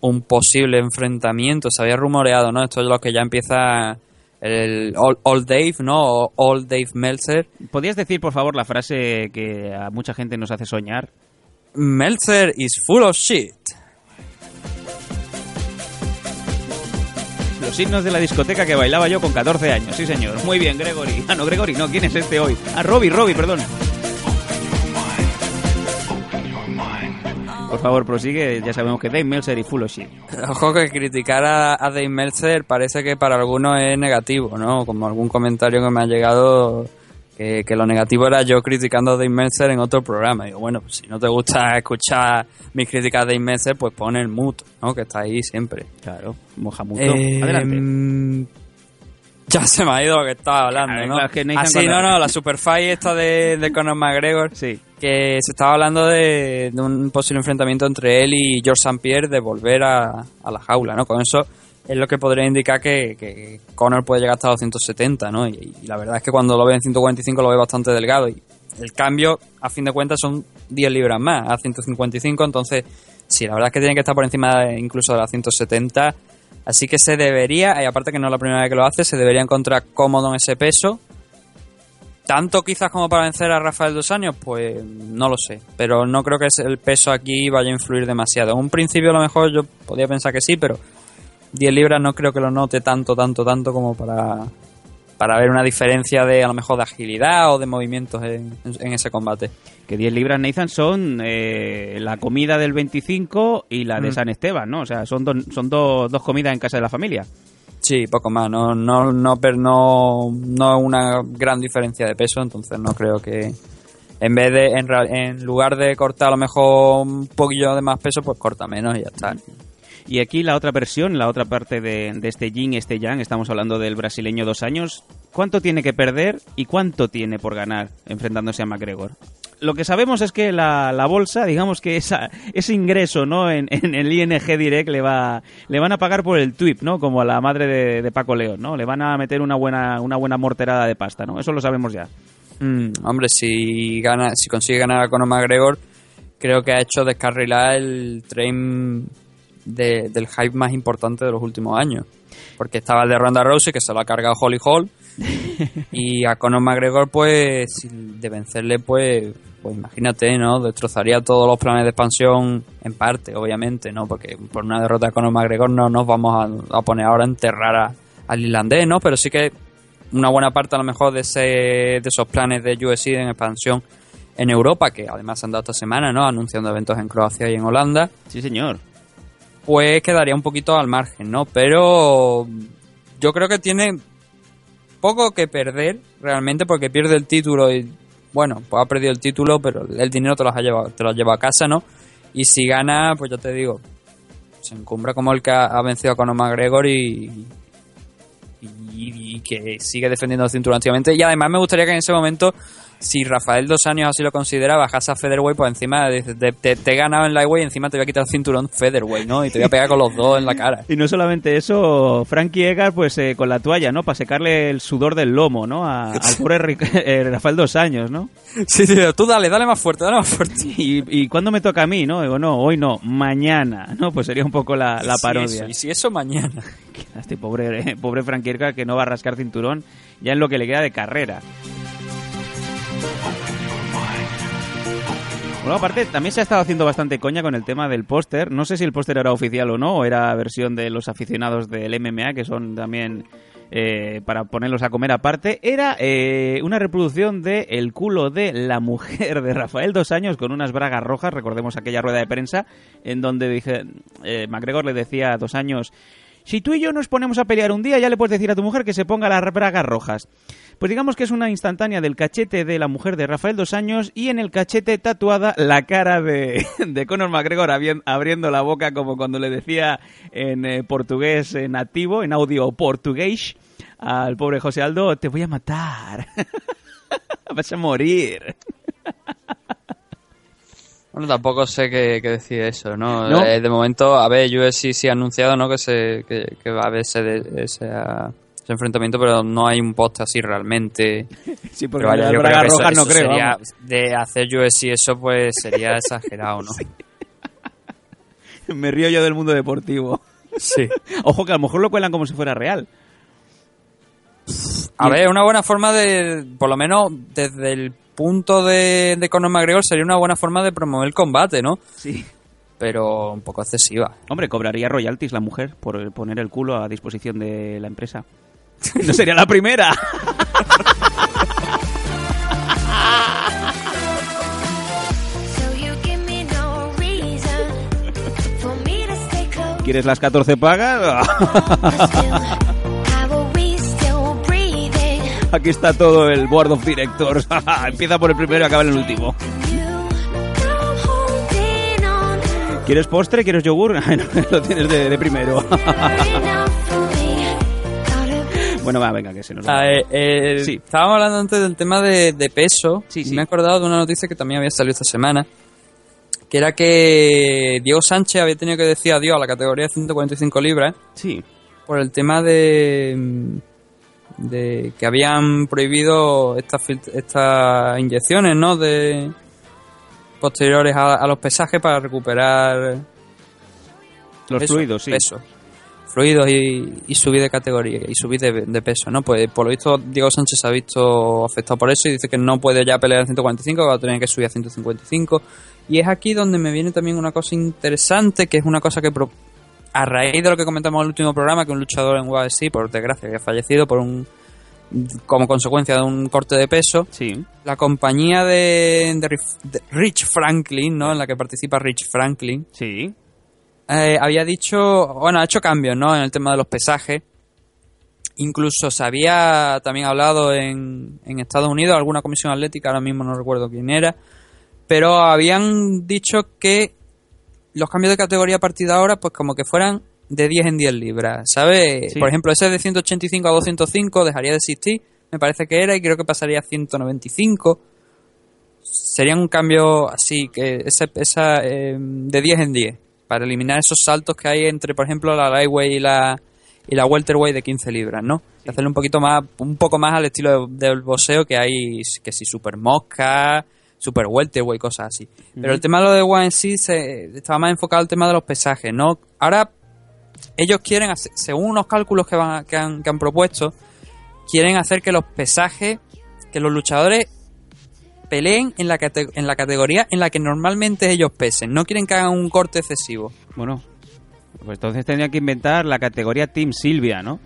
un posible enfrentamiento se había rumoreado, ¿no? Esto es lo que ya empieza el All, All Dave, ¿no? O All Dave Meltzer. ¿Podrías decir, por favor, la frase que a mucha gente nos hace soñar? Meltzer is full of shit. Los himnos de la discoteca que bailaba yo con 14 años, sí señor. Muy bien, Gregory. Ah, no, Gregory, no, ¿quién es este hoy? Ah, Robbie, Robbie, perdón. Por favor, prosigue, ya sabemos que Dave Meltzer y full of shit. Ojo que criticar a, a Dave Meltzer parece que para algunos es negativo, ¿no? Como algún comentario que me ha llegado que, que lo negativo era yo criticando a Dave Meltzer en otro programa. Digo, bueno, pues si no te gusta escuchar mis críticas a Dave Meltzer, pues pon el mute, ¿no? Que está ahí siempre. Claro, Mohamudo. Eh, Adelante. mm, Ya se me ha ido lo que estaba hablando, Claro, ¿no? claro, que Nathan Ah, sí, cuando- no, no, la Superfight esta de, de Conor McGregor, Sí. que se estaba hablando de, de un posible enfrentamiento entre él y George St. Pierre de volver a, a la jaula, ¿no? Con eso es lo que podría indicar que, que Conor puede llegar hasta los 170, ¿no? Y, la verdad es que cuando lo ve en 145 lo ve bastante delgado y el cambio, a fin de cuentas, son 10 libras más a 155, entonces sí, la verdad es que tiene que estar por encima incluso de las 170, así que se debería, y aparte que no es la primera vez que lo hace, se debería encontrar cómodo en ese peso, tanto quizás como para vencer a Rafael dos años, pues no lo sé. Pero no creo que el peso aquí vaya a influir demasiado. En un principio a lo mejor yo podía pensar que sí, pero 10 libras no creo que lo note tanto, tanto, tanto como para, para ver una diferencia de a lo mejor de agilidad o de movimientos en, en ese combate. Que 10 libras, Nathan, son eh, la comida del 25 y la de Mm. San Esteban, ¿no? O sea, son, dos- son dos dos comidas en casa de la familia. Sí, poco más. No, no, no, pero no, no una gran diferencia de peso, entonces no creo que en vez de, en, en lugar de cortar a lo mejor un poquillo de más peso, pues corta menos y ya está. Y aquí la otra versión, la otra parte de, de este yin, este yang, estamos hablando del brasileño dos años. ¿Cuánto tiene que perder y cuánto tiene por ganar enfrentándose a McGregor? Lo que sabemos es que la, la bolsa, digamos que esa, ese ingreso ¿no? en, en el ING Direct le, va, le van a pagar por el tweet, ¿no? como a la madre de, de Paco León, ¿no? le van a meter una buena, una buena morterada de pasta, ¿no? eso lo sabemos ya. Mm, hombre, si gana, si consigue ganar a Conor McGregor, creo que ha hecho descarrilar el tren de- del hype más importante de los últimos años. Porque estaba el de Ronda Rousey, que se lo ha cargado Holly Hall. y a Conor McGregor, pues, de vencerle, pues, pues imagínate, ¿no? Destrozaría todos los planes de expansión en parte, obviamente, ¿no? Porque por una derrota de Conor McGregor no nos vamos a, a poner ahora a enterrar a- al irlandés, ¿no? Pero sí que una buena parte a lo mejor de, ese, de esos planes de USC en expansión en Europa, que además han dado esta semana, ¿no? Anunciando eventos en Croacia y en Holanda. Sí, señor. Pues quedaría un poquito al margen, ¿no? Pero yo creo que tiene poco que perder realmente porque pierde el título y bueno, pues ha perdido el título, pero el dinero te lo has llevado, te lo has llevado a casa, ¿no? Y si gana, pues yo te digo, se encumbra como el que ha, ha vencido a Conor McGregor y, y, y que sigue defendiendo el cinturón activamente. Y además me gustaría que en ese momento, si Rafael dos años así lo considera, bajase a Featherweight, pues encima te, te- te he ganado en Lightweight y encima te voy a quitar el cinturón Featherweight, ¿no? Y te voy a pegar con los dos en la cara. Y no solamente eso, Frankie Edgar, pues eh, con la toalla, ¿no? Para secarle el sudor del lomo, ¿no? A- al pobre eh, Rafael dos años, ¿no? Sí, sí, tú dale, dale más fuerte, dale más fuerte. ¿Y, y cuándo me toca a mí, no? Digo, no, hoy no, mañana, ¿no? Pues sería un poco la, la parodia. y si eso mañana. Este pobre, eh, pobre Frankie Edgar que no va a rascar cinturón ya en lo que le queda de carrera. Aparte, también se ha estado haciendo bastante coña con el tema del póster. No sé si el póster era oficial o no, o era versión de los aficionados del MMA, que son también eh, para ponerlos a comer aparte. Era eh, una reproducción de el culo de la mujer de Rafael dos años con unas bragas rojas. Recordemos aquella rueda de prensa en donde dije, eh, McGregor le decía dos años, si tú y yo nos ponemos a pelear un día, ya le puedes decir a tu mujer que se ponga las bragas rojas. Pues digamos que es una instantánea del cachete de la mujer de Rafael dos años y en el cachete tatuada la cara de, de Conor McGregor abriendo la boca como cuando le decía en eh, portugués eh, nativo, en audio portugués, al pobre José Aldo, te voy a matar. Vas a morir. Bueno, tampoco sé qué, qué decir eso, ¿no? No. Eh, de momento, a ver, UFC sí ha anunciado, ¿no? Que, se, que, que va a haber ese, ese, ah, ese enfrentamiento, pero no hay un post así realmente. Sí, porque vaya, yo creo que eso- no eso creo. sería- de hacer UFC eso, pues sería exagerado, ¿no? Me río yo del mundo deportivo. Sí. Ojo que a lo mejor lo cuelan como si fuera real. A ver, una buena forma de, por lo menos desde el punto de, de Conor McGregor, sería una buena forma de promover el combate, ¿no? Sí. Pero un poco excesiva. Hombre, cobraría royalties la mujer por poner el culo a disposición de la empresa. No sería la primera. ¿Quieres las 14 pagas? Aquí está todo el board of directors. Empieza por el primero y acaba en el último. ¿Quieres postre? ¿Quieres yogur? Lo tienes de, de primero. Bueno, va, venga, que se nos va. Ah, eh, eh, Sí. Estábamos hablando antes del tema de, de peso. Sí, y sí. Me he acordado de una noticia que también había salido esta semana. Que era que Diego Sánchez había tenido que decir adiós a la categoría de 145 libras Sí. por el tema de, de que habían prohibido estas estas inyecciones, ¿no? De posteriores a, a los pesajes para recuperar Los peso, fluidos, sí. peso. fluidos y, y subir de categoría y subir de, de peso, ¿no? Pues por lo visto Diego Sánchez se ha visto afectado por eso y dice que no puede ya pelear en 145, que va a tener que subir a 155. Y es aquí donde me viene también una cosa interesante, que es una cosa que pro- a raíz de lo que comentamos en el último programa, que un luchador en UFC, por desgracia, que ha fallecido por un como consecuencia de un corte de peso, Sí. la compañía de, de Rich Franklin, ¿no? En la que participa Rich Franklin, Sí. eh, había dicho, bueno, ha hecho cambios, ¿no? En el tema de los pesajes. Incluso se había también hablado en, en Estados Unidos, alguna comisión atlética, ahora mismo no recuerdo quién era, pero habían dicho que los cambios de categoría a partir de ahora, pues como que fueran de 10 en 10 libras, ¿sabes? Sí. Por ejemplo, ese de 185 a 205 dejaría de existir, me parece que era, y creo que pasaría a 195. Sería un cambio así, que ese, esa eh, de 10 en 10, para eliminar esos saltos que hay entre, por ejemplo, la lightweight y la, y la welterweight de 15 libras, ¿no? Y hacerle un poquito más, un poco más al estilo de- del boxeo que hay, que si super mosca, super welterweight, cosas así. Pero el tema de lo de One en sí se, estaba más enfocado al tema de los pesajes, ¿no? Ahora, ellos quieren, hacer- según unos cálculos que, van, que, han, que han propuesto, quieren hacer que los pesajes, que los luchadores peleen en la, cate- en la categoría en la que normalmente ellos pesen. No quieren que hagan un corte excesivo. Bueno. Pues entonces tendría que inventar la categoría Team Silvia, ¿no?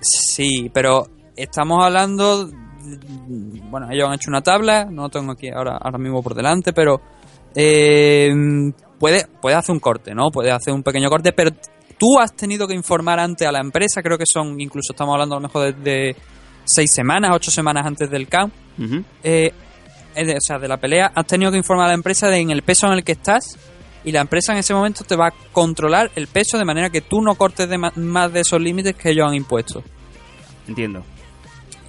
Sí, pero estamos hablando. Bueno, ellos han hecho una tabla, no tengo aquí ahora, ahora mismo por delante, pero. Eh, puede, puede hacer un corte, ¿no? Puede hacer un pequeño corte, pero tú has tenido que informar antes a la empresa, creo que son, incluso estamos hablando a lo mejor de, de seis semanas, ocho semanas antes del. Ujú. Eh, de- o sea, de la pelea, has tenido que informar a la empresa de en el peso en el que estás y la empresa en ese momento te va a controlar el peso de manera que tú no cortes de más de esos límites que ellos han impuesto. Entiendo.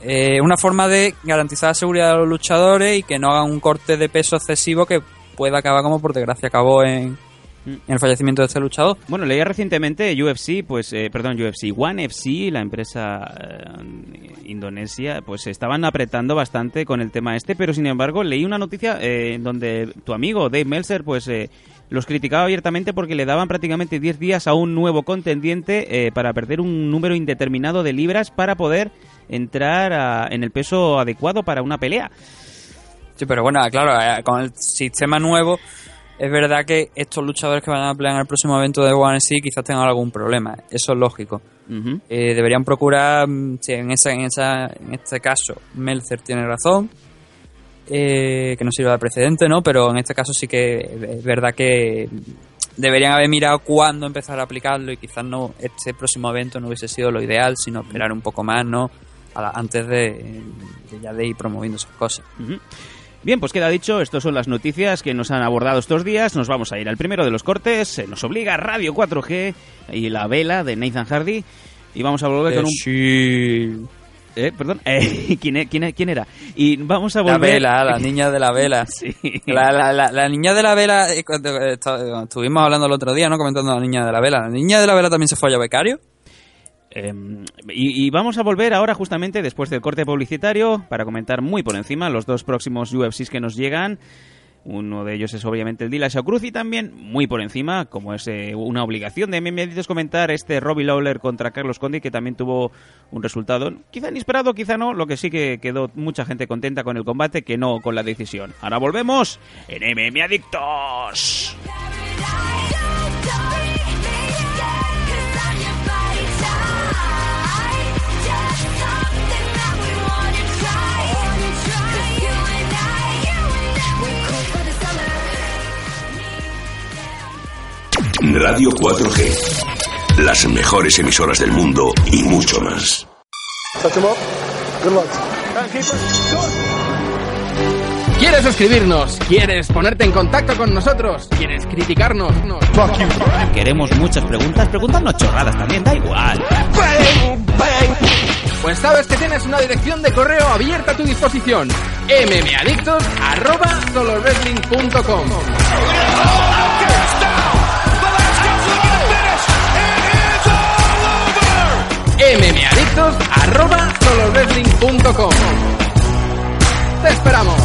Eh, una forma de garantizar la seguridad de los luchadores y que no hagan un corte de peso excesivo que pueda acabar como por desgracia acabó en, en el fallecimiento de este luchador. Bueno, leía recientemente UFC, pues, eh, perdón, UFC, One FC, la empresa eh, indonesia, pues estaban apretando bastante con el tema este, pero sin embargo leí una noticia eh, en donde tu amigo Dave Meltzer, pues, eh, los criticaba abiertamente porque le daban prácticamente 10 días a un nuevo contendiente eh, para perder un número indeterminado de libras para poder entrar a- en el peso adecuado para una pelea. Sí, pero bueno, claro, eh, con el sistema nuevo, es verdad que estos luchadores que van a pelear en el próximo evento de One C quizás tengan algún problema. Eso es lógico. Eh, deberían procurar, mm, sí, en, esa, en, esa, en este caso, Melzer tiene razón, eh, que no sirva de precedente, ¿no? Pero en este caso sí que es verdad que deberían haber mirado cuándo empezar a aplicarlo y quizás no este próximo evento no hubiese sido lo ideal, sino esperar un poco más, ¿no? A la- antes de, de ya de ir promoviendo esas cosas. Bien, pues queda dicho, estas son las noticias que nos han abordado estos días. Nos vamos a ir al primero de los cortes. Se nos obliga Radio 4G y la vela de Nathan Hardy. Y vamos a volver con un... Sí. Eh, perdón, eh, ¿quién, e- quién e- quién era? Y vamos a La volver... vela, la niña de la vela. Sí. La, la, la, la niña de la vela, eh, cuando, eh, cuando estuvimos hablando el otro día, ¿no? Comentando la niña de la vela. ¿La niña de la vela también se fue a becario? Eh, y, vamos a volver ahora justamente después del corte publicitario para comentar muy por encima los dos próximos UFCs que nos llegan. Uno de ellos es obviamente el Dillashaw Cruz y también muy por encima, como es eh, una obligación de es comentar este Robbie Lawler contra Carlos Condi que también tuvo un resultado quizá inesperado, quizá no, lo que sí que quedó mucha gente contenta con el combate que no con la decisión. Ahora volvemos en MMA Adictos. Radio 4G. Las mejores emisoras del mundo y mucho más. ¿Quieres escribirnos? ¿Quieres ponerte en contacto con nosotros? ¿Quieres criticarnos? No. Queremos muchas preguntas, preguntarnos chorradas también, da igual. Pues sabes que tienes una dirección de correo abierta a tu disposición. mmadictos arroba solowrestling.com mmadictos arroba solowrestling.com Te esperamos.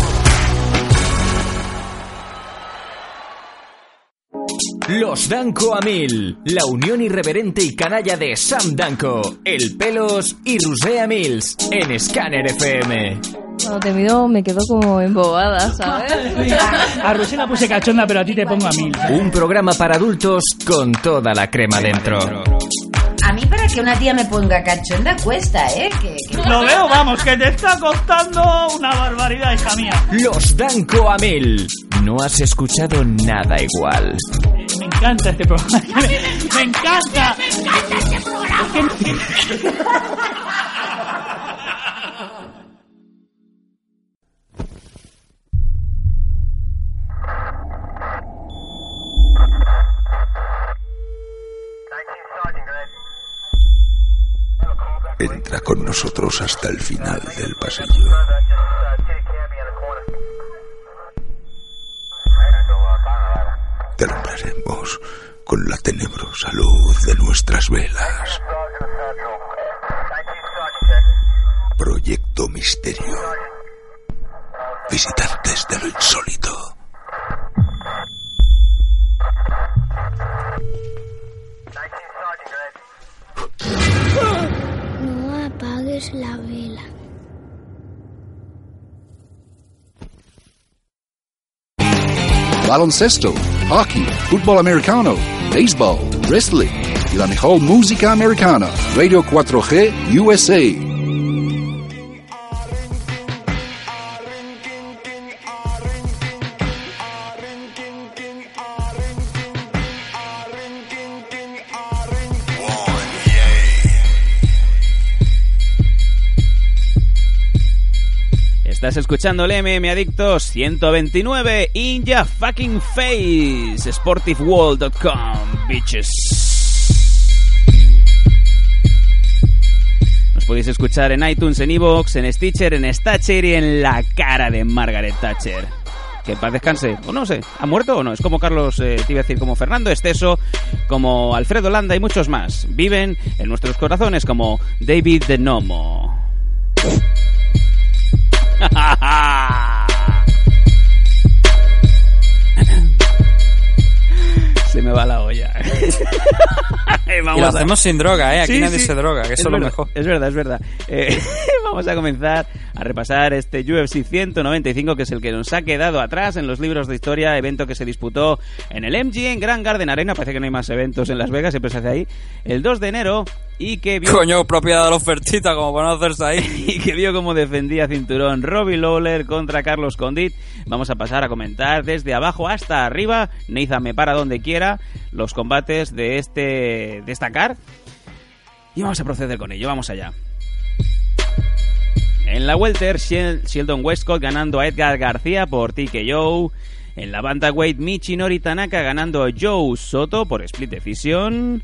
Los Danco a mil, la unión irreverente y canalla de Sam Danco, El Pelos y Rusea Mills en Scanner FM. Cuando te miro me quedo como embobada, ¿sabes? A Rosé la puse cachonda, pero a ti te pongo a mil. Un programa para adultos con toda la crema dentro. Que una tía me ponga cachonda cuesta, ¿eh? Que, que- Lo veo, vamos, que te está costando una barbaridad, hija mía. Los Danco a mil. No has escuchado nada igual. Me encanta este programa. Me, me encanta. Me encanta este programa. Entra con nosotros hasta el final del pasillo. Te alumbraremos con la tenebrosa luz de nuestras velas. Proyecto Misterio. Visitantes de lo insólito. La vela. baloncesto, hockey, fútbol americano, béisbol, wrestling y la mejor música americana. Radio 4G USA. Escuchando el MM Adictos 129 in fucking face. Sportiveworld.com, bitches. Nos podéis escuchar en iTunes, en Evox, en Stitcher, en Statcher y en la cara de Margaret Thatcher. Que en paz descanse, o no sé, ¿ha muerto o no? Es como Carlos, eh, te iba a decir, como Fernando Esteso, como Alfredo Landa y muchos más. Viven en nuestros corazones como David de Nomo. Se me va la olla. y lo a- hacemos sin droga, ¿eh? Aquí Sí, nadie sí. se droga, que eso es lo verdad, mejor. Es verdad, es verdad. Eh, vamos a comenzar a repasar este UFC 195, que es el que nos ha quedado atrás en los libros de historia, evento que se disputó en el MGM Grand Garden Arena, parece que no hay más eventos en Las Vegas, siempre se hace ahí, el 2 de enero, y que vio... Coño, propiedad de la ofertita, como para no hacerse ahí. y que vio cómo defendía cinturón Robbie Lawler contra Carlos Condit. Vamos a pasar a comentar desde abajo hasta arriba, Nathan me para donde quiera, los combates de este de esta car. Y vamos a proceder con ello, vamos allá. En la Welter, Shel- Sheldon Westcott ganando a Edgar García por TKO. En la Bantamweight, Michinori Tanaka ganando a Joe Soto por split decision.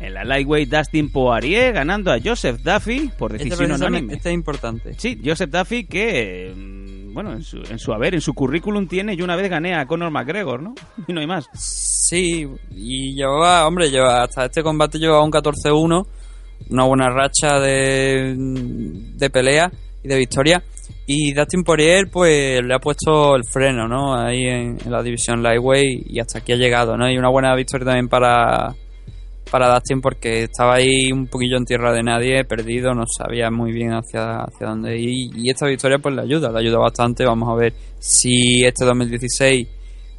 En la Lightweight, Dustin Poirier ganando a Joseph Duffy por Este, decisión precisamente- unánime. este es importante. Sí, Joseph Duffy que, mm, bueno, en su, en su haber, en su currículum tiene, yo una vez gané a Conor McGregor, ¿no? Y no hay más. Sí, y llevaba, hombre, lleva, hasta este combate llevaba un 14-1, una buena racha de, de pelea y de victoria. Y Dustin Poirier, pues le ha puesto el freno, ¿no? Ahí en, la división Lightweight y hasta aquí ha llegado, ¿no? Y una buena victoria también para, para Dustin porque estaba ahí un poquillo en tierra de nadie, perdido, no sabía muy bien hacia, hacia dónde ir. Y esta victoria, pues le ayuda, le ayuda bastante. Vamos a ver si este 2016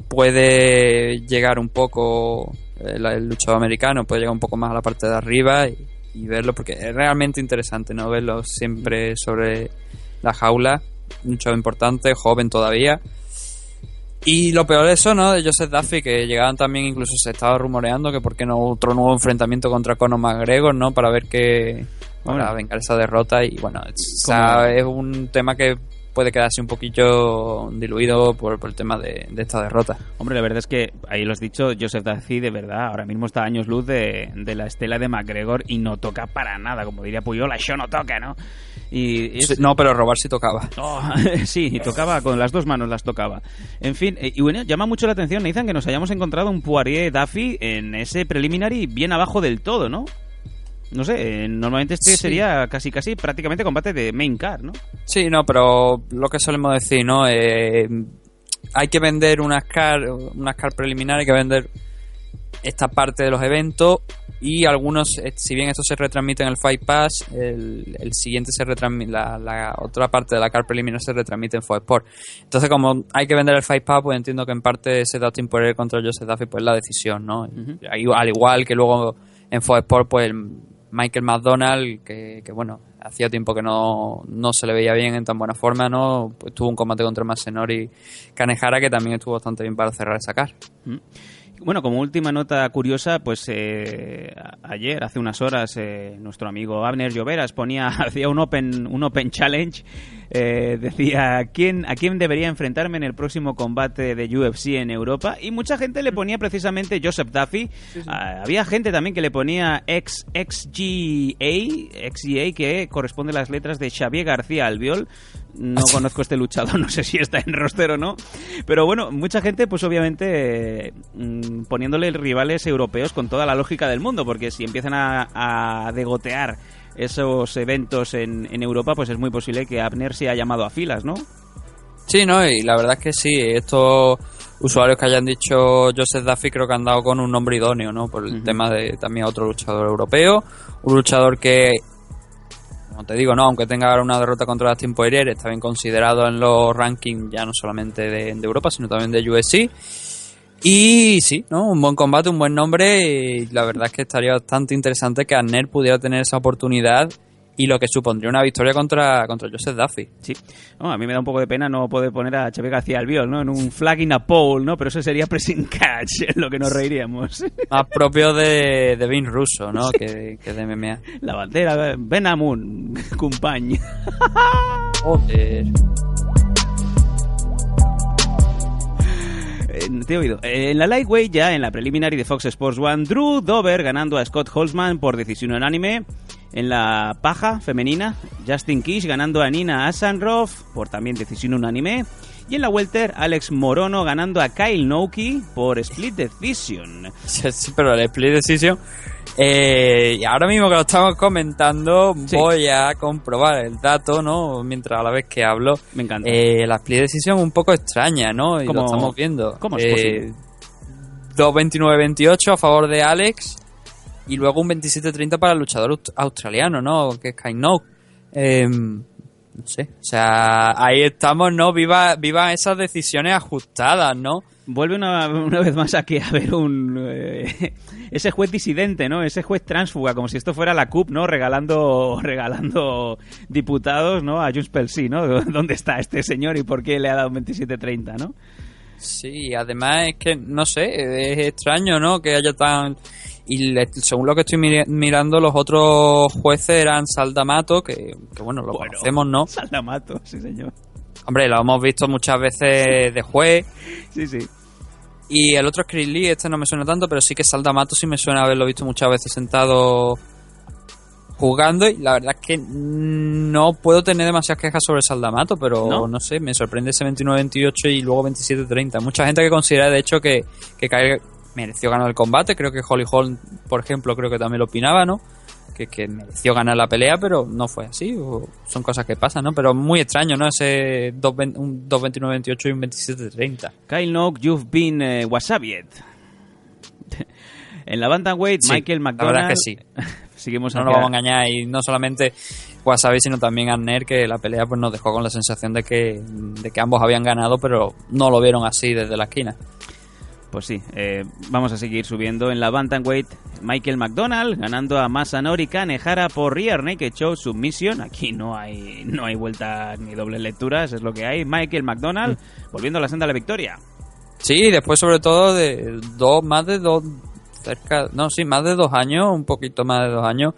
puede llegar un poco el, el luchador americano puede llegar un poco más a la parte de arriba y, y verlo porque es realmente interesante no verlo siempre sobre la jaula un luchador importante joven todavía. Y lo peor de eso no de Joseph Duffy que llegaban también incluso se estaba rumoreando que por qué no otro nuevo enfrentamiento contra Conor McGregor no para ver que para Bueno. vengar esa derrota y bueno es, o sea, es un tema que puede quedarse un poquillo diluido por, por el tema de, de esta derrota. Hombre, la verdad es que, ahí lo has dicho, Joseph Duffy, de verdad, ahora mismo está a años luz de, de la estela de McGregor y no toca para nada, como diría Puyol, eso no toca, ¿no? Y es- Sí, No, pero robar sí tocaba. Oh, sí, y tocaba con las dos manos las tocaba. En fin, eh, y bueno, llama mucho la atención, Nathan, que nos hayamos encontrado un Poirier Duffy en ese preliminary bien abajo del todo, ¿no? No sé, eh, normalmente este Sí. sería casi casi prácticamente combate de main car, ¿no? Sí, no, pero lo que solemos decir, ¿no? Eh, hay que vender unas car, unas car preliminares, hay que vender esta parte de los eventos y algunos, eh, si bien estos se retransmiten en el Fight Pass, el, el siguiente se retransmite, la, la otra parte de la car preliminar se retransmite en Fox Sport. Entonces, como hay que vender el Fight Pass, pues entiendo que en parte ese Dustin Poirier contra Joseph Duffy, pues es la decisión, ¿no? Al igual que luego en Fox Sport, pues Michael McDonald, que, bueno, hacía tiempo que no, no se le veía bien en tan buena forma, ¿no? Pues tuvo un combate contra Masenori Kanehara que también estuvo bastante bien para cerrar esa car. Mm. Bueno, como última nota curiosa, pues eh, ayer, hace unas horas, eh, nuestro amigo Abner Lloveras ponía, hacía un open, un open challenge, eh, decía ¿a quién, a quién debería enfrentarme en el próximo combate de UFC en Europa y mucha gente le ponía precisamente Joseph Duffy. Ah, había gente también que le ponía XGA, XGA, que corresponde a las letras de Xavier García Albiol. No conozco este luchador, no sé si está en roster o no. Pero bueno, mucha gente, pues obviamente, eh, mm, poniéndole rivales europeos con toda la lógica del mundo, porque si empiezan a, a degotear esos eventos en, en Europa, pues es muy posible que Abner se haya llamado a filas, ¿no? Sí, ¿no? Y la verdad es que sí, estos usuarios que hayan dicho Joseph Duffy creo que han dado con un nombre idóneo, ¿no? Por el tema de también otro luchador europeo, un luchador que, como te digo, ¿no? Aunque tenga una derrota contra Dustin Poirier, está bien considerado en los rankings ya no solamente de, de Europa, sino también de UFC. Y sí, ¿no? Un buen combate, un buen nombre y la verdad es que estaría bastante interesante que Arner pudiera tener esa oportunidad y lo que supondría una victoria contra, contra Joseph Duffy. Sí. No, a mí me da un poco de pena no poder poner a Xavier García Albiol, ¿no? En un flag in a pole, ¿no? Pero eso sería pressing catch, en lo que nos reiríamos. Más propio de, de Vince Russo, ¿no? Que, que de MMA. La bandera, Ben Amun, compañ. Joder. He oído. Eh, en la lightweight ya, en la preliminary de Fox Sports One, Drew Dover ganando a Scott Holzman por decisión unánime. En la paja femenina, Justin Kish ganando a Nina Asanroff por también decisión unánime. Y en la welter, Alex Morono ganando a Kyle Noki por split decision. Sí, pero el split decision. Eh, y ahora mismo que lo estamos comentando, voy a comprobar el dato, ¿no? Mientras a la vez que hablo. Me encanta. Eh, la split decision un poco extraña, ¿no? Y ¿Cómo- lo estamos viendo. cómo es Eh, posible? 2.29-28 a favor de Alex. Y luego un 27-30 para el luchador aust- australiano, ¿no? Que es Noke. Eh, no sé. O sea, ahí estamos, ¿no? Viva, viva esas decisiones ajustadas, ¿no? Vuelve una, una vez más aquí a ver un eh, ese juez disidente, ¿no? Ese juez tránsfuga, como si esto fuera la CUP, ¿no? Regalando regalando diputados, ¿no? A Junts pel Sí, ¿no? ¿Dónde está este señor y por qué le ha dado un 27-30, ¿no? Sí, además es que, no sé, es extraño, ¿no? Que haya tan... Y le- según lo que estoy mirando, los otros jueces eran Saldamato, que, que bueno, lo conocemos, ¿no? Saldamato, sí señor. Hombre, lo hemos visto muchas veces de juez. Sí, sí. Y el otro es Chris Lee, este no me suena tanto, pero sí que Saldamato sí me suena haberlo visto muchas veces sentado jugando y la verdad es que no puedo tener demasiadas quejas sobre Saldamato, pero ¿No? ¿No? sé, me sorprende ese 29-28 y luego 27-30. Mucha gente que considera de hecho que, que mereció ganar el combate, creo que Holly Holm, por ejemplo, creo que también lo opinaba, ¿no? Que, que mereció ganar la pelea, pero no fue así, o son cosas que pasan, ¿no? Pero muy extraño, ¿no? Ese 2-20 un 2-29-28 y un 27-30. Kyle Nock, you've been eh, wasabied. en la bantamweight, Sí, Michael la McDonald. verdad es que sí. Seguimos no nos vamos a engañar y no solamente Wasabi sino también Arner que la pelea pues nos dejó con la sensación de que de que ambos habían ganado pero no lo vieron así desde la esquina Pues sí, eh, vamos a seguir subiendo en la Bantamweight. Michael McDonald ganando a Masanori Kanehara por Rear Naked Show Submission. Aquí no hay no hay vueltas ni dobles lecturas, es lo que hay. Michael McDonald volviendo a la senda de la victoria. sí después sobre todo de dos más de dos cerca no sí más de dos años un poquito más de dos años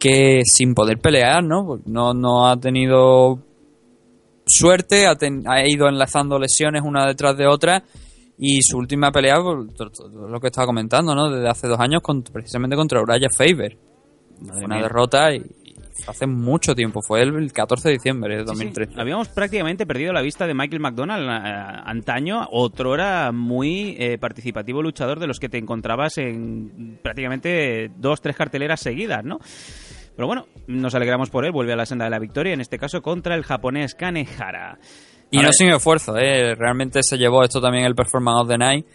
que sin poder pelear no no no ha tenido suerte ha, ten- ha ido enlazando lesiones una detrás de otra y su última pelea lo que estaba comentando no desde hace dos años con- precisamente contra Uraya Faber Madre una mía. derrota y, hace mucho tiempo fue el 14 de diciembre de Sí, sí. 2013 Habíamos prácticamente perdido la vista de Michael McDonald eh, antaño, otrora muy eh, participativo luchador de los que te encontrabas en prácticamente dos, tres carteleras seguidas, ¿no? Pero bueno, nos alegramos por él, vuelve a la senda de la victoria, en este caso contra el japonés Kanehara. Y no sin esfuerzo, ¿eh? realmente se llevó esto también el Performance of the Night.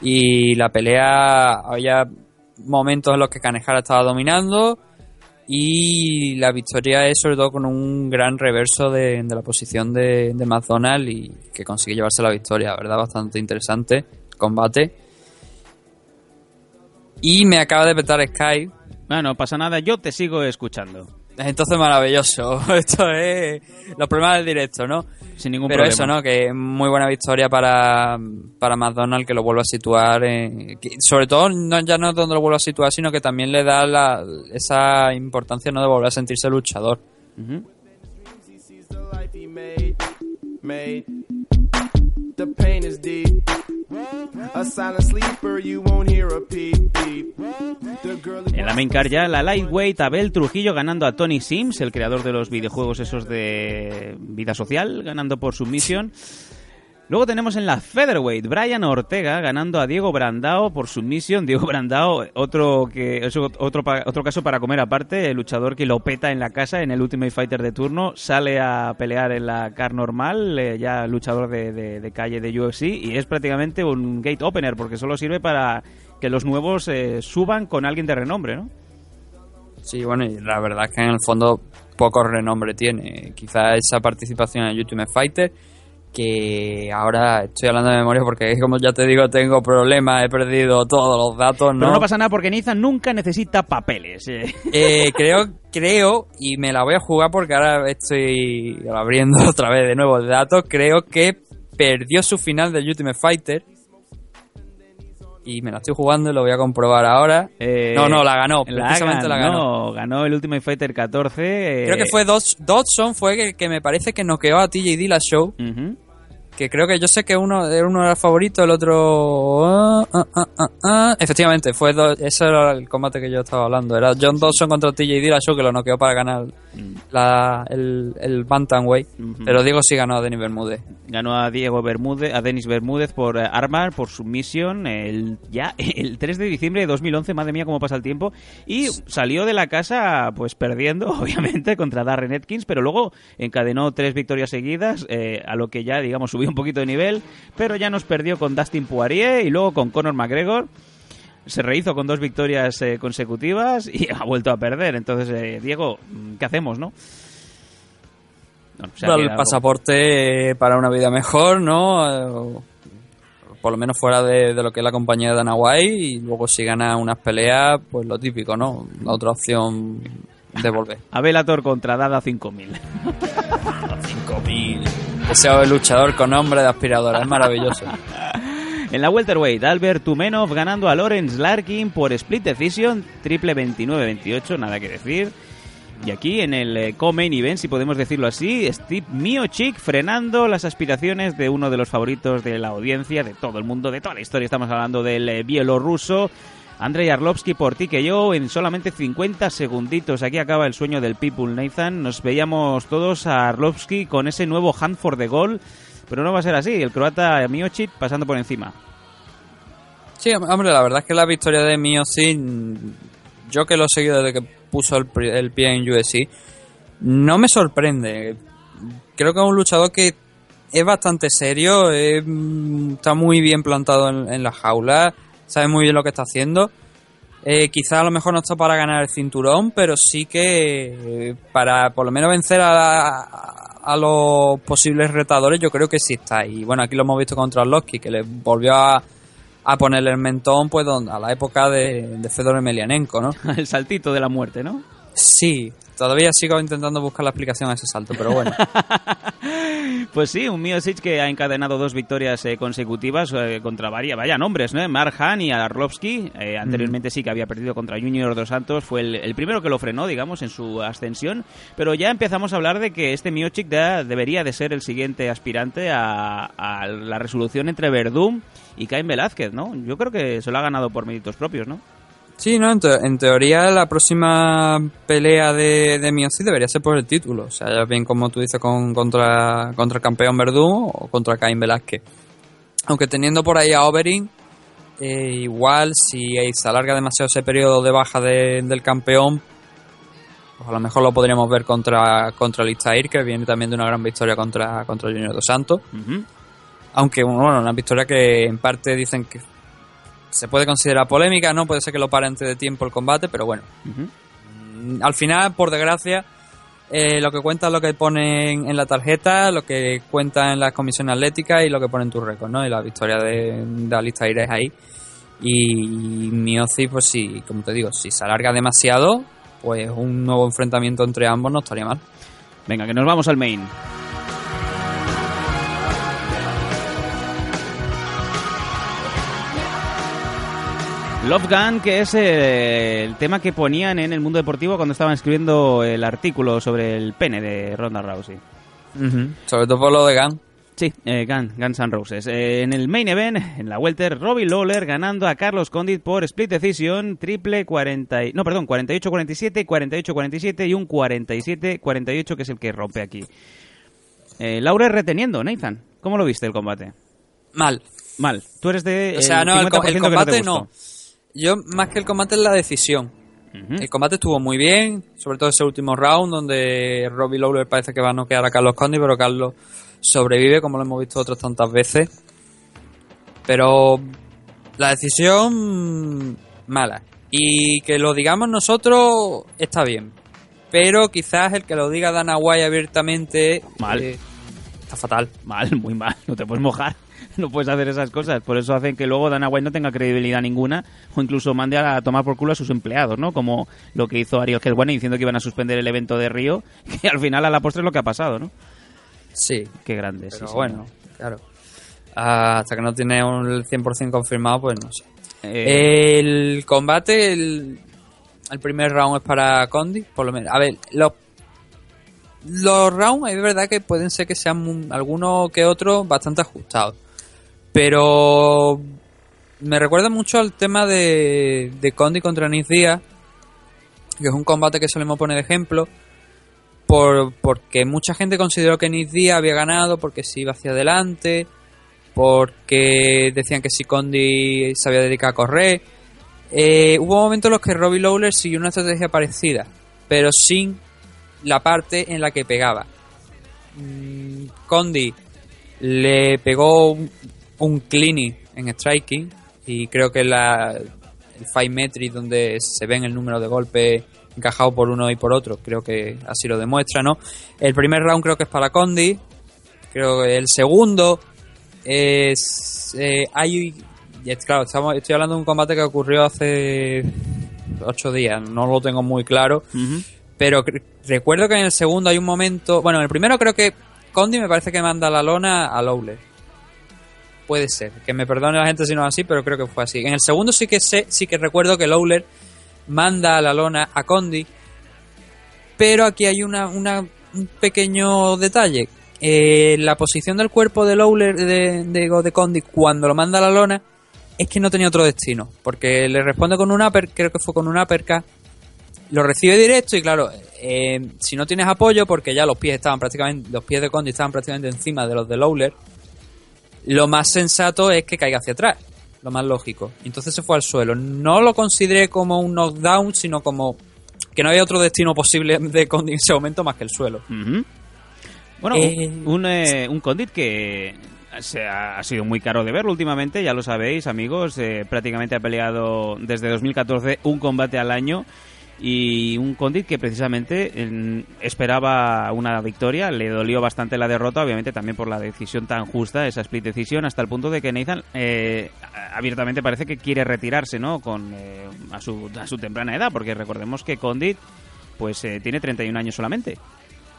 Y la pelea, había momentos en los que Kanehara estaba dominando. Y la victoria es sobre todo con un gran reverso de, de la posición de, de McDonald y que consigue llevarse la victoria, la ¿verdad? Bastante interesante combate. Y me acaba de petar Sky. Ah, no pasa nada, yo te sigo escuchando. Entonces maravilloso. Esto es los problemas del directo, ¿no? Sin ningún Pero problema. eso, ¿no? Que muy buena victoria para, para McDonald's que lo vuelve a situar. en- que- sobre todo, no, ya no es donde lo vuelve a situar, sino que también le da la, esa importancia ¿no? de volver a sentirse luchador. made. The En la main card ya, la lightweight Abel Trujillo ganando a Tony Sims, el creador de los videojuegos esos de vida social, ganando por submisión. Luego tenemos en la featherweight Brian Ortega ganando a Diego Brandao por submisión. Diego Brandao, otro que es otro otro caso para comer aparte, el luchador que lo peta en la casa en el Ultimate Fighter de turno, sale a pelear en la car normal, eh, ya luchador de, de- calle de UFC y es prácticamente un gate opener porque solo sirve para que los nuevos eh, suban con alguien de renombre, ¿no? Sí, bueno, y la verdad es que en el fondo poco renombre tiene. Quizá esa participación en Ultimate Fighter, que ahora estoy hablando de memoria porque, como ya te digo, tengo problemas, he perdido todos los datos, ¿no? Pero no pasa nada porque Niza nunca necesita papeles. eh. Eh, creo, creo, y me la voy a jugar porque ahora estoy abriendo otra vez de nuevo el dato, creo que perdió su final del Ultimate Fighter. Y me la estoy jugando y lo voy a comprobar ahora. no, no, la ganó, precisamente la ganó. ganó. Ganó el Ultimate Fighter 14. eh, Creo que fue Dodge- Dodson, fue que, que me parece que noqueó a TJ Dillashaw. Que creo que yo sé que uno, uno era favorito, el otro... ah, ah, ah. Efectivamente, fue do- ese era el combate que yo estaba hablando. Era John Dawson contra TJ Dillashaw que lo noqueó para ganar la, el, el Bantamweight. Pero Diego sí ganó a Denis Bermúdez. Ganó a Diego Bermúdez, a Denis Bermúdez por eh, armar, por submisión, el, ya el 3 de diciembre de 2011, madre mía cómo pasa el tiempo, y salió de la casa pues perdiendo, obviamente, contra Darren Atkins, pero luego encadenó tres victorias seguidas, eh, a lo que ya, digamos, subió un poquito de nivel, pero ya nos perdió con Dustin Poirier y luego con Conor McGregor. Se rehizo con dos victorias eh, consecutivas y ha vuelto a perder. Entonces, eh, Diego, ¿qué hacemos, no? El pasaporte eh, para una vida mejor, ¿no? Por lo menos fuera de, de lo que es la compañía de Dana White y luego si gana unas peleas, pues lo típico, ¿no? La otra opción de volver. A contra Dada 5000. 5000. Ese luchador con nombre de aspiradora, es maravilloso. En la welterweight, Albert Tumenov ganando a Lawrence Larkin por split decision, triple 29-28, nada que decir. Y aquí en el eh, co-main event, si podemos decirlo así, Steve Miocic frenando las aspiraciones de uno de los favoritos de la audiencia, de todo el mundo, de toda la historia. Estamos hablando del eh, bielorruso Andrei Arlovsky por TKO en solamente 50 segunditos. Aquí acaba el sueño del People Nathan. Nos veíamos todos a Arlovsky con ese nuevo hand for the goal, pero no va a ser así. El croata Miocic pasando por encima. Sí, hombre, la verdad es que la victoria de Miocic, yo que lo he seguido desde que puso el, pie en UFC, no me sorprende. Creo que es un luchador que es bastante serio, mm, está muy bien plantado en la jaula, sabe muy bien lo que está haciendo. Eh, quizá a lo mejor no está para ganar el cinturón, pero sí que eh, para por lo menos vencer a, a los posibles retadores, yo creo que sí está. Y bueno, aquí lo hemos visto contra Loki, que le volvió a, a ponerle el mentón pues a la época de, de Fedor Emelianenko, ¿no? el saltito de la muerte, ¿no? Sí, todavía sigo intentando buscar la explicación a ese salto, pero bueno. Pues sí, un Miocic que ha encadenado dos victorias eh, consecutivas eh, contra varias, vaya nombres, ¿no? Mark Han y Arlovsky. Eh, anteriormente sí que había perdido contra Junior dos Santos. Fue el, el primero que lo frenó, digamos, en su ascensión. Pero ya empezamos a hablar de que este Miocic ya debería de ser el siguiente aspirante a, a la resolución entre Verdum y Cain Velázquez, ¿no? Yo creo que se lo ha ganado por méritos propios, ¿no? Sí, no, en, te- en teoría la próxima pelea de, de debería ser por el título. O sea, ya bien como tú dices con, contra, contra el campeón Verdún o contra Caín Velázquez. Aunque teniendo por ahí a Oberyn, eh, igual si se alarga demasiado ese periodo de baja de- del campeón, pues a lo mejor lo podríamos ver contra, contra Listair, que viene también de una gran victoria contra, contra Junior dos Santos. Aunque, bueno, una victoria que en parte dicen que se puede considerar polémica, ¿no? Puede ser que lo pare antes de tiempo el combate, pero bueno. Al final, por desgracia, eh, lo que cuenta es lo que ponen en la tarjeta, lo que cuenta en las comisiones atléticas y lo que pone en tu récord, ¿no? Y la victoria de, de Alistair es ahí. Y Miocic, pues sí, como te digo, si se alarga demasiado, pues un nuevo enfrentamiento entre ambos no estaría mal. Venga, que nos vamos al main. Love Gun, que es eh, el tema que ponían en el mundo deportivo cuando estaban escribiendo el artículo sobre el pene de Ronda Rousey. Sobre todo por lo de Gunn. Sí, eh, Gun, Guns N' Roses. Eh, en el main event, en la welter, Robbie Lawler ganando a Carlos Condit por split decision, triple 40, y- no, perdón, 48-47, 48-47 y un 47-48 que es el que rompe aquí. Eh, Lawler reteniendo, Nathan. ¿Cómo lo viste el combate? Mal. Mal. Tú eres de O sea, no, el, co- 50% el que no te combate no. Yo, más que el combate, es la decisión. El combate estuvo muy bien, sobre todo ese último round, donde Robbie Lawler parece que va a noquear a Carlos Condi, pero Carlos sobrevive, como lo hemos visto otras tantas veces. Pero la decisión, mala. Y que lo digamos nosotros, está bien. Pero quizás el que lo diga Dana White abiertamente... Mal. eh, está fatal. Mal, muy mal. No te puedes mojar. No puedes hacer esas cosas. Por eso hacen que luego Dana White no tenga credibilidad ninguna o incluso mande a tomar por culo a sus empleados, ¿no? Como lo que hizo Ariel Helwani diciendo que iban a suspender el evento de Río, que al final a la postre es lo que ha pasado, ¿no? Sí. Qué grande, Pero sí, bueno, claro. Ah, hasta que no tiene un el 100% confirmado, pues no sé. Eh, El combate, el, el primer round es para Condi, por lo menos. A ver, los, los rounds es verdad que pueden ser que sean un- algunos que otros bastante ajustados. Pero me recuerda mucho al tema de, de Condi contra Nick Díaz, que es un combate que solemos poner de ejemplo, por, porque mucha gente consideró que Nick Díaz había ganado porque se iba hacia adelante, porque decían que si Condi se había dedicado a correr. Eh, hubo momentos en los que Robbie Lawler siguió una estrategia parecida, pero sin la parte en la que pegaba. Mm, Condi le pegó un, cleanie en striking y creo que la, el five metric donde se ven el número de golpes encajado por uno y por otro, creo que así lo demuestra, ¿no? El primer round creo que es para Condi, creo que el segundo es eh, hay y es- claro, estamos, estoy hablando de un combate que ocurrió hace ocho días, no lo tengo muy claro, pero recuerdo que en el segundo hay un momento, bueno, en el primero creo que Condi me parece que manda la lona a Lowler. Puede ser, que me perdone la gente si no es así, pero creo que fue así. En el segundo sí que sé, sí que recuerdo que Lowler manda a la lona a Condi, pero aquí hay una, una- un pequeño detalle. Eh, la posición del cuerpo de Lowler de, de, de Condi cuando lo manda a la lona es que no tenía otro destino, porque le responde con un upper, creo que fue con un uppercut, lo recibe directo y claro, eh, si no tienes apoyo, porque ya los pies estaban prácticamente, los pies de Condi estaban prácticamente encima de los de Lowler, lo más sensato es que caiga hacia atrás, lo más lógico. Entonces se fue al suelo. No lo consideré como un knockdown, sino como que no había otro destino posible de Condi en ese momento más que el suelo. Bueno, Eh, un, eh, un Condit que se ha, ha sido muy caro de verlo últimamente, ya lo sabéis, amigos. eh, prácticamente ha peleado desde 2014 un combate al año. Y un Condit que precisamente en- esperaba una victoria, le dolió bastante la derrota, obviamente también por la decisión tan justa, esa split decisión, hasta el punto de que Nathan eh, abiertamente parece que quiere retirarse, ¿no? Con, eh, a, su, a su temprana edad, porque recordemos que Condit pues eh, tiene 31 años solamente.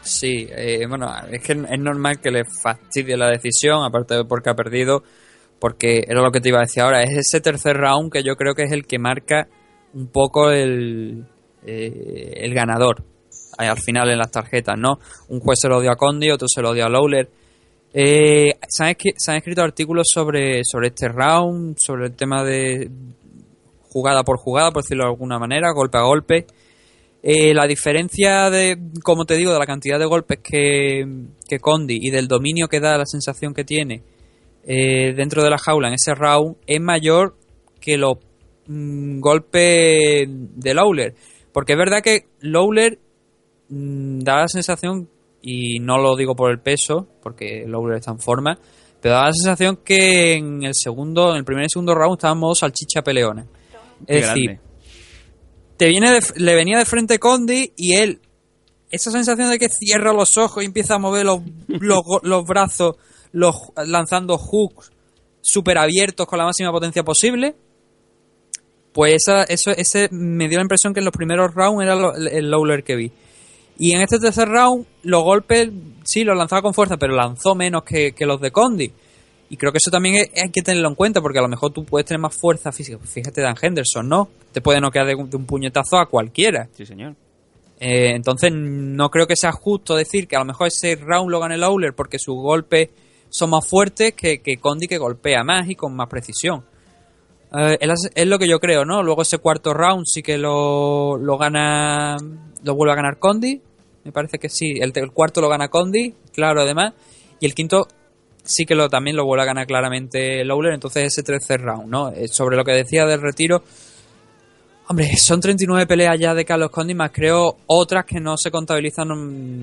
Sí, bueno, es que es normal que le fastidie la decisión, aparte de porque ha perdido, porque era lo que te iba a decir ahora, es ese tercer round que yo creo que es el que marca un poco el, eh, el ganador eh, al final en las tarjetas, ¿no? Un juez se lo dio a Condi, otro se lo dio a Lawler. Eh, se, han se han escrito artículos sobre, sobre este round, sobre el tema de jugada por jugada, por decirlo de alguna manera, golpe a golpe. Eh, la diferencia de, como te digo, de la cantidad de golpes que, que Condi y del dominio que da la sensación que tiene eh, dentro de la jaula en ese round es mayor que los mm, golpes de Lawler. Porque es verdad que Lawler mm, da la sensación, y no lo digo por el peso, porque Lawler está en forma, pero da la sensación que en el segundo, en el primer y segundo round estaba en modo salchicha peleona. Qué Es decir, te viene de- le venía de frente Condi y él esa sensación de que cierra los ojos y empieza a mover los, los brazos los, lanzando hooks super abiertos con la máxima potencia posible pues esa, eso ese me dio la impresión que en los primeros rounds era lo- el lowler que vi y en este tercer round los golpes sí los lanzaba con fuerza pero lanzó menos que, que los de Condi y creo que eso también es- hay que tenerlo en cuenta, porque a lo mejor tú puedes tener más fuerza física. Fíjate, Dan Henderson, ¿no? Te puede noquear de, un- de un puñetazo a cualquiera. Sí, señor. Eh, entonces, no creo que sea justo decir que a lo mejor ese round lo gane Lawler porque sus golpes son más fuertes que, que Condi que golpea más y con más precisión. Eh, es, lo que yo creo, ¿no? Luego ese cuarto round sí que lo, lo gana, lo vuelve a ganar Condi. Me parece que sí. El, cuarto lo gana Condi, claro, además. Y el quinto sí que lo también lo vuelve a ganar claramente Lawler. Entonces ese tercer round, ¿no? Eh, sobre lo que decía del retiro, Hombre, son 39 peleas ya de Carlos Condi, más creo otras que no se contabilizan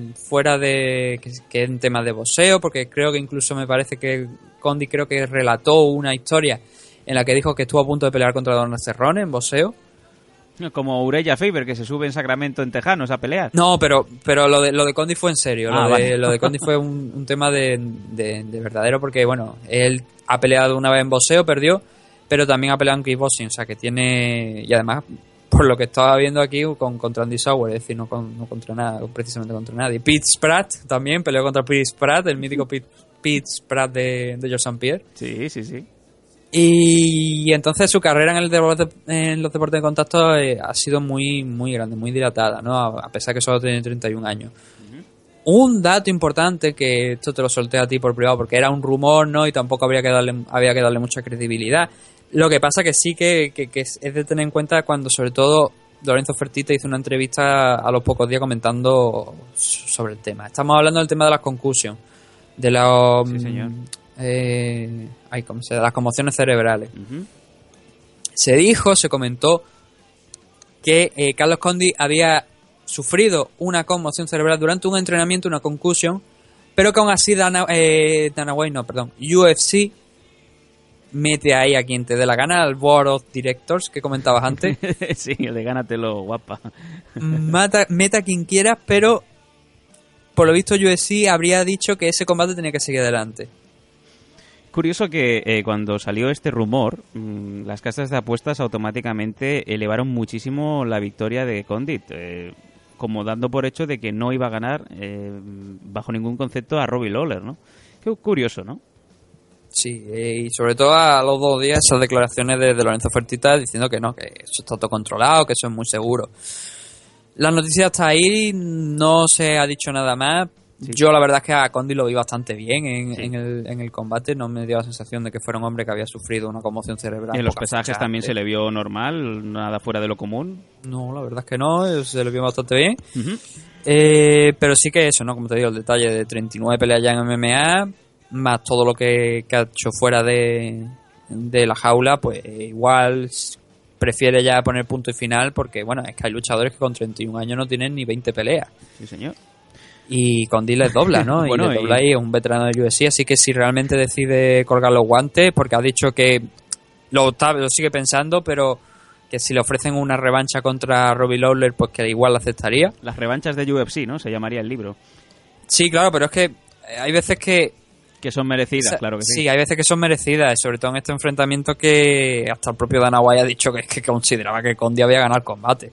mm, fuera de. que, que en temas de boxeo, porque creo que incluso me parece que Condi creo que relató una historia en la que dijo que estuvo a punto de pelear contra Don Cerrone en boxeo. Como Ureya Faber, que se sube en Sacramento en Tejanos a pelear. No, pero pero lo de, lo de Condi fue en serio. Ah, lo, de, vale. lo de Condi fue un, un tema de, de- de verdadero, porque bueno, él ha peleado una vez en boxeo, perdió, pero también ha peleado en kickboxing, o sea que tiene. Y además, por lo que estaba viendo aquí, con, contra Andy Sauer, es decir, no, con- no contra nada, precisamente contra nadie. Pete Spratt también peleó contra Pete Spratt, el mítico Pete, Pete Spratt de, de George St. Pierre. Sí, sí, sí. Y entonces su carrera en, el deporte- en los deportes de contacto eh, ha sido muy muy grande, muy dilatada, ¿no? A, a pesar que solo tiene 31 años. Un dato importante que esto te lo solté a ti por privado porque era un rumor, ¿no? Y tampoco habría que darle, había que darle mucha credibilidad. Lo que pasa que sí que, que- que es de tener en cuenta cuando sobre todo Lorenzo Fertita hizo una entrevista a los pocos días comentando sobre el tema. Estamos hablando del tema de las concussions, de los... Sí, señor. Eh, ay, ¿cómo se- las conmociones cerebrales. Se dijo, se comentó que eh, Carlos Condi había sufrido una conmoción cerebral durante un entrenamiento, una concussion, pero que aún así Dana, eh, Dana White, no, perdón, UFC mete ahí a quien te dé la gana, al Board of Directors que comentabas antes, sí, el de gánatelo, guapa. mata, meta a quien quieras, pero por lo visto UFC habría dicho que ese combate tenía que seguir adelante. Curioso que eh, cuando salió este rumor, mm, las casas de apuestas automáticamente elevaron muchísimo la victoria de Condit, eh, como dando por hecho de que no iba a ganar eh, bajo ningún concepto a Robbie Lawler, ¿no? Qué curioso, ¿no? Sí, y sobre todo a los dos días esas declaraciones de, de Lorenzo Fertita diciendo que no, que eso está todo controlado, que eso es muy seguro. La noticia está ahí, no se ha dicho nada más. Yo la verdad es que a Condi lo vi bastante bien en, en el, en el combate, no me dio la sensación de que fuera un hombre que había sufrido una conmoción cerebral. En los pesajes también se le vio normal, nada fuera de lo común. No, la verdad es que no, eh, se le vio bastante bien. Eh, pero sí que eso, ¿no? Como te digo, el detalle de 39 peleas ya en MMA, más todo lo que, que ha hecho fuera de, de la jaula, pues igual s- prefiere ya poner punto y final porque, bueno, es que hay luchadores que con 31 años no tienen ni 20 peleas. Sí, señor. Y Condi les dobla, ¿no? Bueno, y y- dobla ahí, es un veterano del UFC, así que si realmente decide colgar los guantes, porque ha dicho que lo, está- lo sigue pensando, pero que si le ofrecen una revancha contra Robbie Lawler, pues que igual la aceptaría. Las revanchas de UFC, ¿no? Se llamaría el libro. Sí, claro, pero es que hay veces que... Que son merecidas, claro que sí. Sí, hay veces que son merecidas, sobre todo en este enfrentamiento que hasta el propio Dana White ha dicho que, que consideraba que Condi había ganado el combate.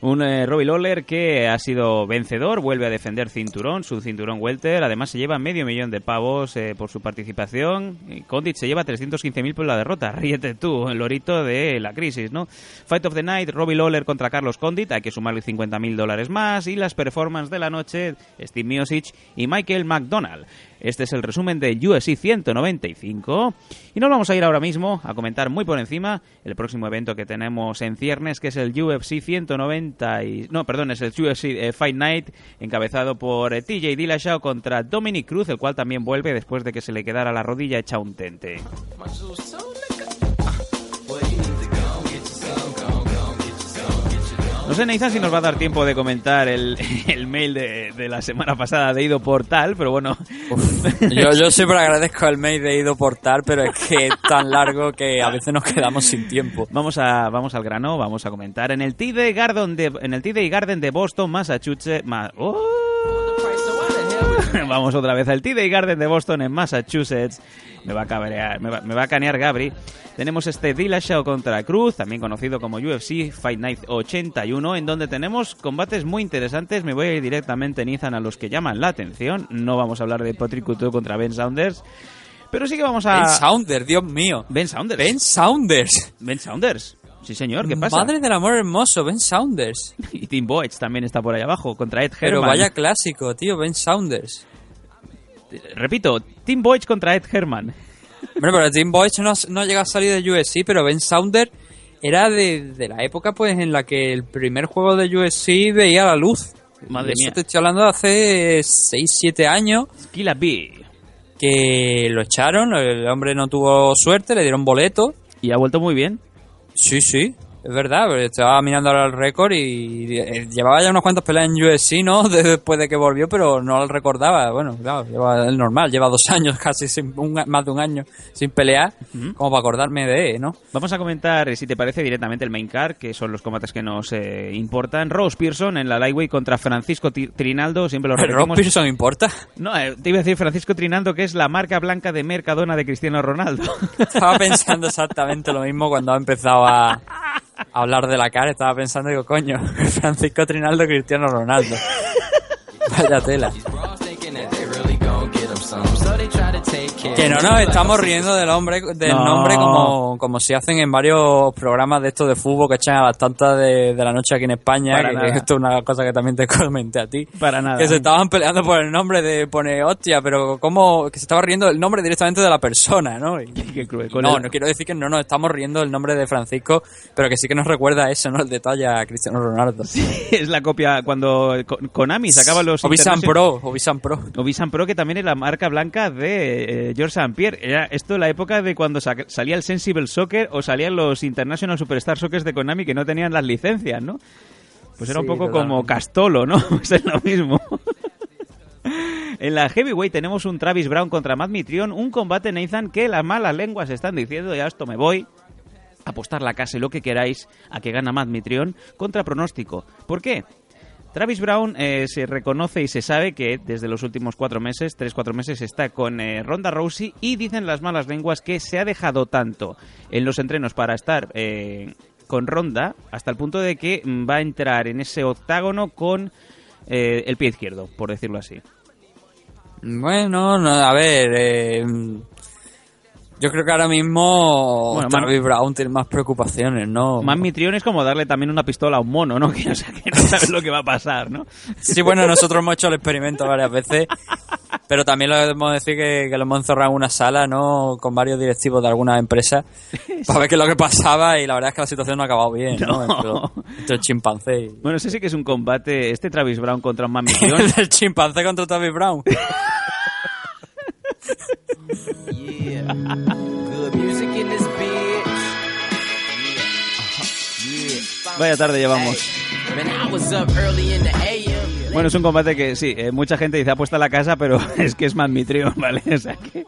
Un eh, Robbie Lawler que ha sido vencedor, vuelve a defender cinturón, su cinturón welter. Además se lleva medio millón de pavos eh, por su participación. Condit se lleva 315.000 por la derrota. Ríete tú, el lorito de la crisis, ¿no? Fight of the Night, Robbie Lawler contra Carlos Condit. Hay que sumarle 50.000 dólares más. Y las performances de la noche, Steve Miosic y Michael McDonald. Este es el resumen de UFC 195. Y nos vamos a ir ahora mismo a comentar muy por encima el próximo evento que tenemos en ciernes, que es el UFC 190. Y, no, perdón, es el eh, Fight Night, encabezado por eh, TJ Dillashaw contra Dominic Cruz, el cual también vuelve después de que se le quedara la rodilla hecha un tente. No sé, Nathan, si nos va a dar tiempo de comentar el, el mail de, de la semana pasada de Ido Portal, pero bueno. Yo, yo siempre agradezco el mail de Ido Portal, pero es que es tan largo que a veces nos quedamos sin tiempo. Vamos a vamos al grano, vamos a comentar en el TD Garden de en el TD Garden de Boston, Massachusetts, ma- ¡Oh! Vamos otra vez al TD Garden de Boston en Massachusetts. Me va a cabrear, me va, me va a canear Gabri. Tenemos este Dillashaw contra Cruz, también conocido como UFC Fight Night 81, en donde tenemos combates muy interesantes. Me voy a ir directamente, Nizan, a los que llaman la atención. No vamos a hablar de Patrick Couture contra Ben Saunders. Pero sí que vamos a... Ben Saunders, Dios mío. Ben Saunders. Ben Saunders. Ben Saunders. Sí, señor, ¿qué pasa? Madre del amor hermoso, Ben Saunders. Y Tim Boych también está por ahí abajo, contra Ed Pero Herman. vaya clásico, tío, Ben Saunders. Repito, Tim Boych contra Ed Herman. Bueno, pero Tim Boych no, no llega a salir de UFC, pero Ben Saunders era de, de la época pues en la que el primer juego de UFC veía la luz. Madre eso mía. te estoy hablando de hace 6-7 años. Killa B. Que lo echaron, el hombre no tuvo suerte, le dieron boleto. Y ha vuelto muy bien. Sí, sí, es verdad, pero estaba mirando ahora el récord y eh, llevaba ya unas cuantas peleas en UFC, ¿no? De- Después de que volvió, pero no lo recordaba. Bueno, claro, lleva el normal, lleva dos años casi, sin, un- más de un año sin pelear, como para acordarme de, ¿no? Vamos a comentar, eh, si te parece, directamente el main card, que son los combates que nos eh, importan. Rose Pearson en la Lightweight contra Francisco Trinaldo, siempre lo ¿Rob repetimos. Pearson importa? No, eh, te iba a decir Francisco Trinaldo, que es la marca blanca de Mercadona de Cristiano Ronaldo. Estaba pensando exactamente lo mismo cuando ha empezado a hablar de la cara. Estaba pensando, digo, coño, Francisco Trinaldo, Cristiano Ronaldo. Vaya tela. Que no nos estamos riendo del hombre del No. nombre como, como si hacen en varios programas de estos de fútbol que echan a las tantas de, de la noche aquí en España, Para que, nada. que esto es una cosa que también te comenté a ti. Para nada. Que se estaban peleando por el nombre de pone hostia, pero como que se estaba riendo del nombre directamente de la persona, ¿no? Y- Qué cruel. no, el- no quiero decir que no nos estamos riendo del nombre de Francisco, pero que sí que nos recuerda eso, ¿no? El detalle a Cristiano Ronaldo. es la copia cuando Ko- Konami sacaba los Obisan Pro, Obisan Pro. Obisan Pro, que también es la marca blanca de eh, George St. Pierre. Era esto la época de cuando sa- salía el Sensible Soccer o salían los International Superstar Soccer de Konami que no tenían las licencias, ¿no? Pues era un poco como. Castolo, ¿no? Pues es lo mismo. En la Heavyweight tenemos un Travis Brown contra Matt Mitrion, un combate Nathan que las malas lenguas están diciendo, ya esto me voy, apostar la casa y lo que queráis a que gana Matt Mitrion contra pronóstico. ¿Por qué? Travis Brown eh, se reconoce y se sabe que desde los últimos cuatro meses, tres, cuatro meses, está con eh, Ronda Rousey y dicen las malas lenguas que se ha dejado tanto en los entrenos para estar eh, con Ronda hasta el punto de que mm, va a entrar en ese octágono con eh, el pie izquierdo, por decirlo así. Bueno, no, a ver, eh, yo creo que ahora mismo Bueno, Travis Brown tiene más preocupaciones, ¿no? Más Mitrion es como darle también una pistola a un mono, ¿no? Que, o sea, que no sabes lo que va a pasar, ¿no? Sí, bueno, nosotros hemos hecho el experimento varias veces, pero también lo debemos decir que, que lo hemos encerrado en una sala, ¿no? Con varios directivos de alguna empresa para ver qué es lo que pasaba y la verdad es que la situación no ha acabado bien, ¿no? No. Entre, entre el chimpancé y... Bueno, ese sí que es un combate, este Travis Brown contra un Man Mitrion. el chimpancé contra Travis Brown. Yeah. Good music in this bitch. Yeah. Yeah. Vaya tarde llevamos. Bueno, es un combate que sí, eh, mucha gente dice apuesta a la casa, pero es que es más Mitrion, ¿vale? O sea que...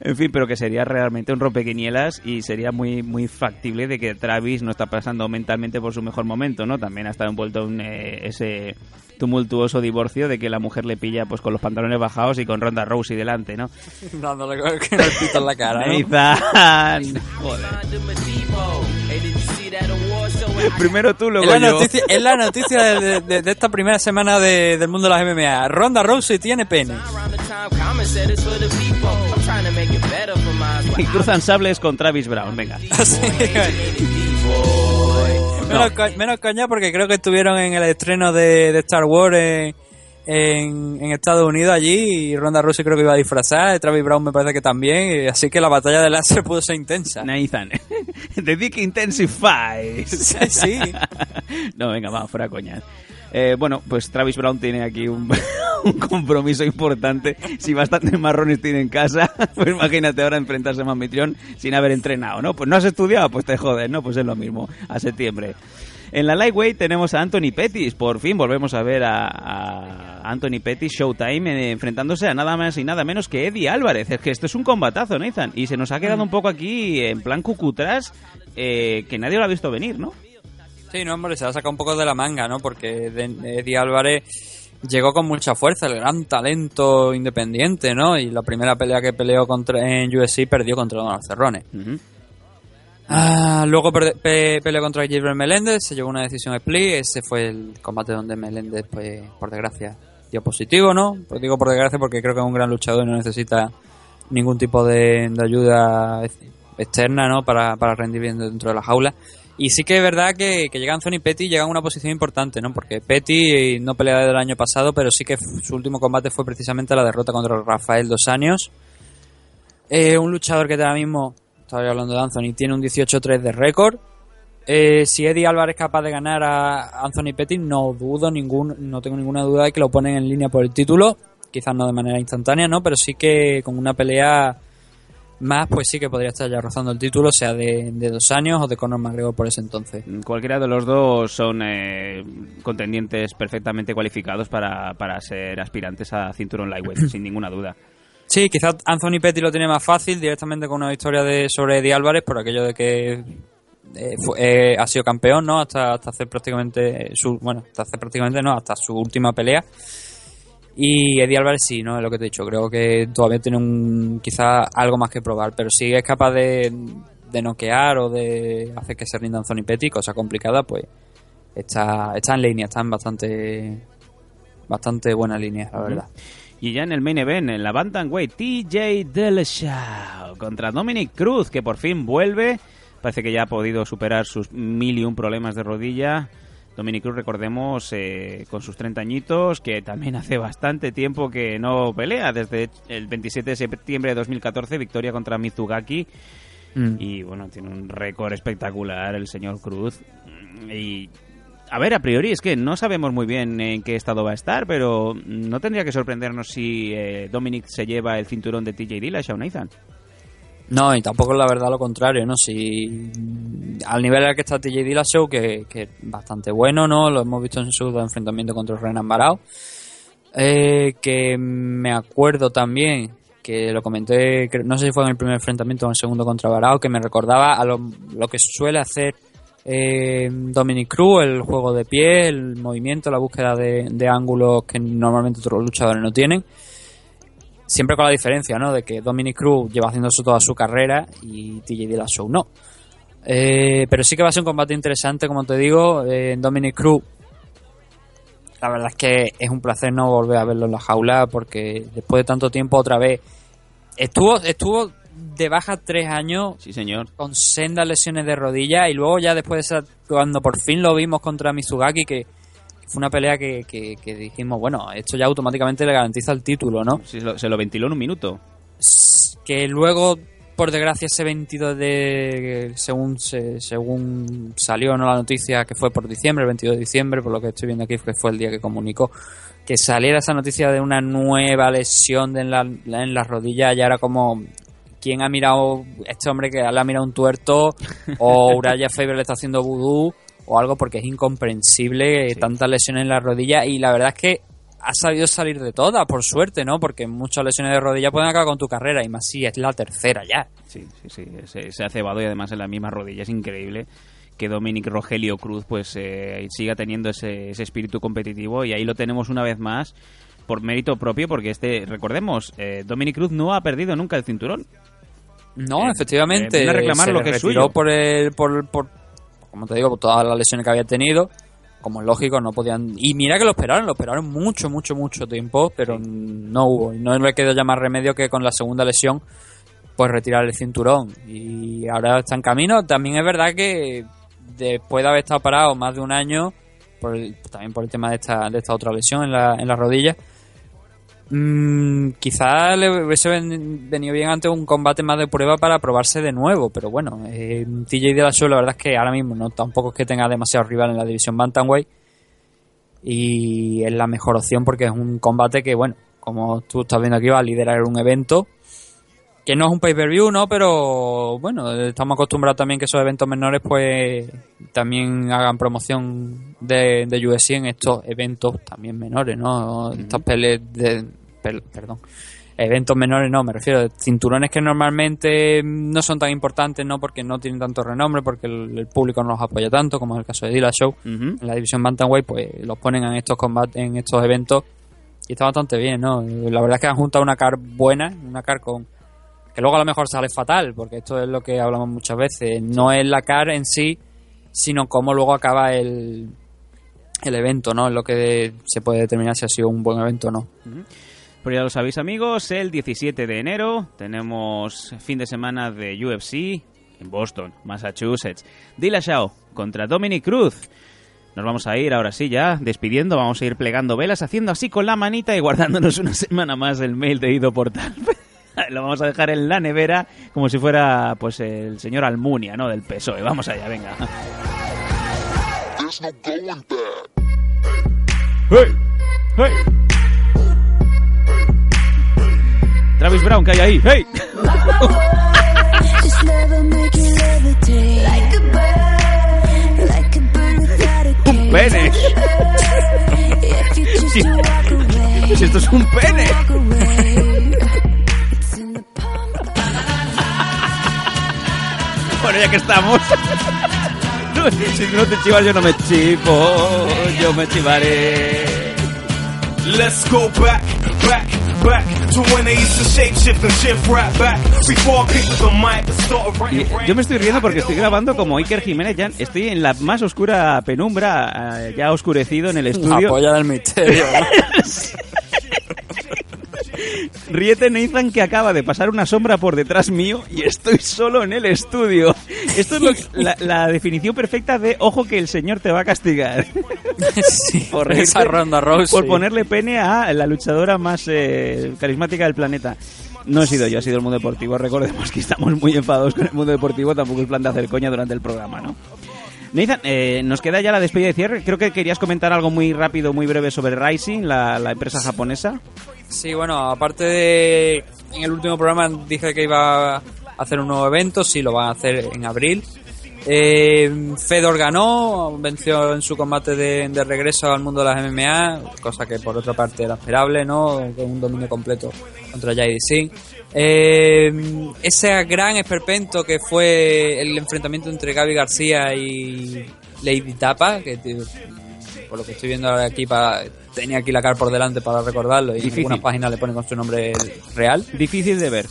En fin, pero que sería realmente un rompequinielas y sería muy muy factible de que Travis no está pasando mentalmente por su mejor momento, ¿no? También ha estado envuelto en eh, ese tumultuoso divorcio de que la mujer le pilla pues con los pantalones bajados y con Ronda Rousey delante, ¿no? Dándole con el pito en la cara, ¿no? Primero tú, Es luego la, yo. noticia, es la noticia de, de- de esta primera semana de- del mundo de las MMA. Ronda Rousey tiene pene. Y cruzan sables con Travis Brown, venga. Menos, co- menos coña porque creo que estuvieron en el estreno de, de Star Wars en, en, en Estados Unidos allí y Ronda Rousey creo que iba a disfrazar, Travis Brown me parece que también, así que la batalla de láser pudo ser intensa. Nathan. The Dick Intensifies. Sí, no, venga, va, fuera coñas. Eh, bueno, pues Travis Brown tiene aquí un, un compromiso importante. Si bastantes marrones tiene en casa, pues imagínate ahora enfrentarse a un anfitrión sin haber entrenado, ¿no? Pues no has estudiado, pues te jodes, ¿no? Pues es lo mismo, a septiembre. En la Lightweight tenemos a Anthony Pettis. Por fin volvemos a ver a, a Anthony Pettis Showtime eh, enfrentándose a nada más y nada menos que Eddie Álvarez. Es que esto es un combatazo, Nathan. Y se nos ha quedado un poco aquí en plan cucutras eh, que nadie lo ha visto venir, ¿no? Sí, no, hombre, se ha sacado un poco de la manga, ¿no? Porque Eddie Álvarez llegó con mucha fuerza, el gran talento independiente, ¿no? Y la primera pelea que peleó contra, en UFC perdió contra Donald Cerrone. Ah, luego pe- peleó contra Gilbert Meléndez, se llevó una decisión split, ese fue el combate donde Meléndez, pues, por desgracia, dio positivo, ¿no? Pues digo por desgracia porque creo que es un gran luchador y no necesita ningún tipo de, de ayuda ex- externa, ¿no? Para, para rendir bien dentro de la jaula. Y sí que es verdad que, que llega Anthony Petty llega a una posición importante, ¿no? Porque Petty no pelea desde el año pasado, pero sí que su último combate fue precisamente la derrota contra Rafael Dos Años. Eh, un luchador que ahora mismo, estaba hablando de Anthony, tiene un 18-3 de récord. Eh, si Eddie Álvarez es capaz de ganar a Anthony Pettis, no dudo ningún, no tengo ninguna duda de que lo ponen en línea por el título. Quizás no de manera instantánea, ¿no? Pero sí que con una pelea más, pues sí que podría estar ya rozando el título, sea de, de dos años o de Conor McGregor por ese entonces. Cualquiera de los dos son eh, contendientes perfectamente cualificados para, para ser aspirantes a cinturón lightweight, sin ninguna duda. Sí, quizás Anthony Petty lo tiene más fácil directamente con una victoria de sobre Eddie Álvarez por aquello de que eh, fue- eh, ha sido campeón, ¿no? Hasta, hasta hacer prácticamente su bueno, hasta hacer prácticamente no, hasta su última pelea. Y Eddie Álvarez sí, ¿no? Es lo que te he dicho. Creo que todavía tiene un quizá algo más que probar, pero si es capaz de, de noquear o de hacer que se rinda Anthony Petty, cosa complicada, pues está, está en línea, está en bastante bastante buena línea, la verdad. Y ya en el main event, en la Bantamweight, TJ Dillashaw contra Dominic Cruz, que por fin vuelve. Parece que ya ha podido superar sus mil y un problemas de rodilla. Dominic Cruz, recordemos, eh, con sus 30 añitos, que también hace bastante tiempo que no pelea, desde el 27 de septiembre de 2014, victoria contra Mizugaki. Mm. Y bueno, tiene un récord espectacular el señor Cruz. Y a ver, a priori es que no sabemos muy bien en qué estado va a estar, pero no tendría que sorprendernos si eh, Dominic se lleva el cinturón de TJ Dillashaw, Nathan. No, y tampoco es la verdad lo contrario, ¿no? Si al nivel al que está TJ Dillashaw, que, que es bastante bueno, ¿no? Lo hemos visto en su enfrentamiento contra Renan Barao. Eh, que me acuerdo también que lo comenté, no sé si fue en el primer enfrentamiento o en el segundo contra Barao, que me recordaba a lo, lo que suele hacer eh, Dominic Cruz, el juego de pie, el movimiento, la búsqueda de, de ángulos que normalmente otros luchadores no tienen. Siempre con la diferencia, ¿no? De que Dominic Cruz lleva haciendo eso toda su carrera y TJ Dillashaw no. Eh, pero sí que va a ser un combate interesante, como te digo. Eh, Dominic Cruz, la verdad es que es un placer no volver a verlo en la jaula porque después de tanto tiempo otra vez estuvo estuvo de baja tres años Sí, señor. con sendas lesiones de rodilla y luego ya después de esa, cuando por fin lo vimos contra Mizugaki que fue una pelea que, que- que dijimos bueno esto ya automáticamente le garantiza el título no Sí, se lo, se lo ventiló en un minuto. que luego por desgracia ese 22 de según se- según salió no la noticia que fue por diciembre el 22 de diciembre por lo que estoy viendo aquí que fue el día que comunicó que saliera esa noticia de una nueva lesión de en la, en la rodilla ya era como quién ha mirado este hombre que le ha mirado un tuerto o Uraya Faber le está haciendo vudú o algo porque es incomprensible tantas lesiones en la rodilla y la verdad es que ha sabido salir de todas, por suerte, ¿no? Porque muchas lesiones de rodilla pueden acabar con tu carrera y más si es la tercera ya. Sí, sí, sí. Se, se ha cebado y además en la misma rodilla. Es increíble que Dominic Rogelio Cruz pues eh, siga teniendo ese, ese espíritu competitivo y ahí lo tenemos una vez más por mérito propio porque este, recordemos, eh, Dominic Cruz no ha perdido nunca el cinturón. No, Eh, efectivamente. eh, reclamar se lo que es suyo. por el, por, por, como te digo, por todas las lesiones que había tenido. Como es lógico, no podían. Y mira que lo esperaron, lo esperaron mucho, mucho, mucho tiempo, pero no hubo. Y no le quedó ya más remedio que con la segunda lesión, pues retirar el cinturón. Y ahora está en camino. También es verdad que después de haber estado parado más de un año, por el- también por el tema de esta, de esta otra lesión en la, en la rodilla, Mm, quizá le hubiese ven- venido bien antes un combate más de prueba para probarse de nuevo, pero bueno, eh, TJ Dillashaw la verdad es que ahora mismo no tampoco es que tenga demasiado rival en la división Bantamweight y es la mejor opción porque es un combate que, bueno, como tú estás viendo aquí va a liderar un evento que no es un pay-per-view, ¿no? Pero bueno, estamos acostumbrados también que esos eventos menores pues también hagan promoción de, de UFC en estos eventos también menores, ¿no? Estas peleas de... per- perdón. Eventos menores no, me refiero a cinturones que normalmente no son tan importantes, ¿no? Porque no tienen tanto renombre, porque el, el público no los apoya tanto, como es el caso de Dillashaw. En la división Bantamweight, pues los ponen en estos combates, en estos eventos y está bastante bien, ¿no? La verdad es que han juntado una car buena, una car con que luego a lo mejor sale fatal, porque esto es lo que hablamos muchas veces. No es la car en sí, sino cómo luego acaba el, el evento, ¿no? Es lo que se puede determinar si ha sido un buen evento o no. Pues ya lo sabéis amigos, el 17 de enero tenemos fin de semana de UFC en Boston, Massachusetts. Dillashaw contra Dominic Cruz. Nos vamos a ir ahora sí ya despidiendo, vamos a ir plegando velas, haciendo así con la manita y guardándonos una semana más el mail de Ido Portal. Lo vamos a dejar en la nevera como si fuera pues el señor Almunia, ¿no? Del PSOE. Vamos allá, venga. There's no going back. ¡Hey! ¡Hey! Travis Brown, que hay ahí. ¡Hey! Cage. pene. Choose Sí. Si esto es un pene. walk away. It's in the Bueno, ya que estamos. Si no te chivas, yo no me chivo. Yo me chivaré. Let's go back, back, back to when they used to shape shift and shift right back. Before I picked up the mic and started Y writing yo me estoy riendo porque estoy grabando como Iker Jiménez. Ya estoy en la más oscura penumbra, eh, ya oscurecido en el estudio. polla del misterio. Ríete Nathan que acaba de pasar una sombra por detrás mío y estoy solo en el estudio. Esto es lo que- la, la definición perfecta de ojo que el señor te va a castigar. Sí, por esa Ronda Rousey. Por ponerle pene a la luchadora más eh, carismática del planeta. No he sido yo, ha sido el mundo deportivo. Recordemos que estamos muy enfadados con el mundo deportivo. Tampoco es plan de hacer coña durante el programa, ¿no? Nathan, eh, nos queda ya la despedida de cierre. Creo que querías comentar algo muy rápido, muy breve sobre Rising, la, la empresa japonesa. Sí, bueno, aparte de... En el último programa dije que iba hacer un nuevo evento, sí, lo van a hacer en abril. Eh, Fedor ganó, venció en su combate de, de regreso al mundo de las MMA, cosa que por otra parte era esperable, ¿no? Con un dominio completo contra JDC. Eh, ese gran esperpento que fue el enfrentamiento entre Gaby García y Lady Tapa, que por lo que estoy viendo ahora aquí, para, tenía aquí la cara por delante para recordarlo y en Difícil. algunas páginas le ponen con su nombre real. Difícil de ver.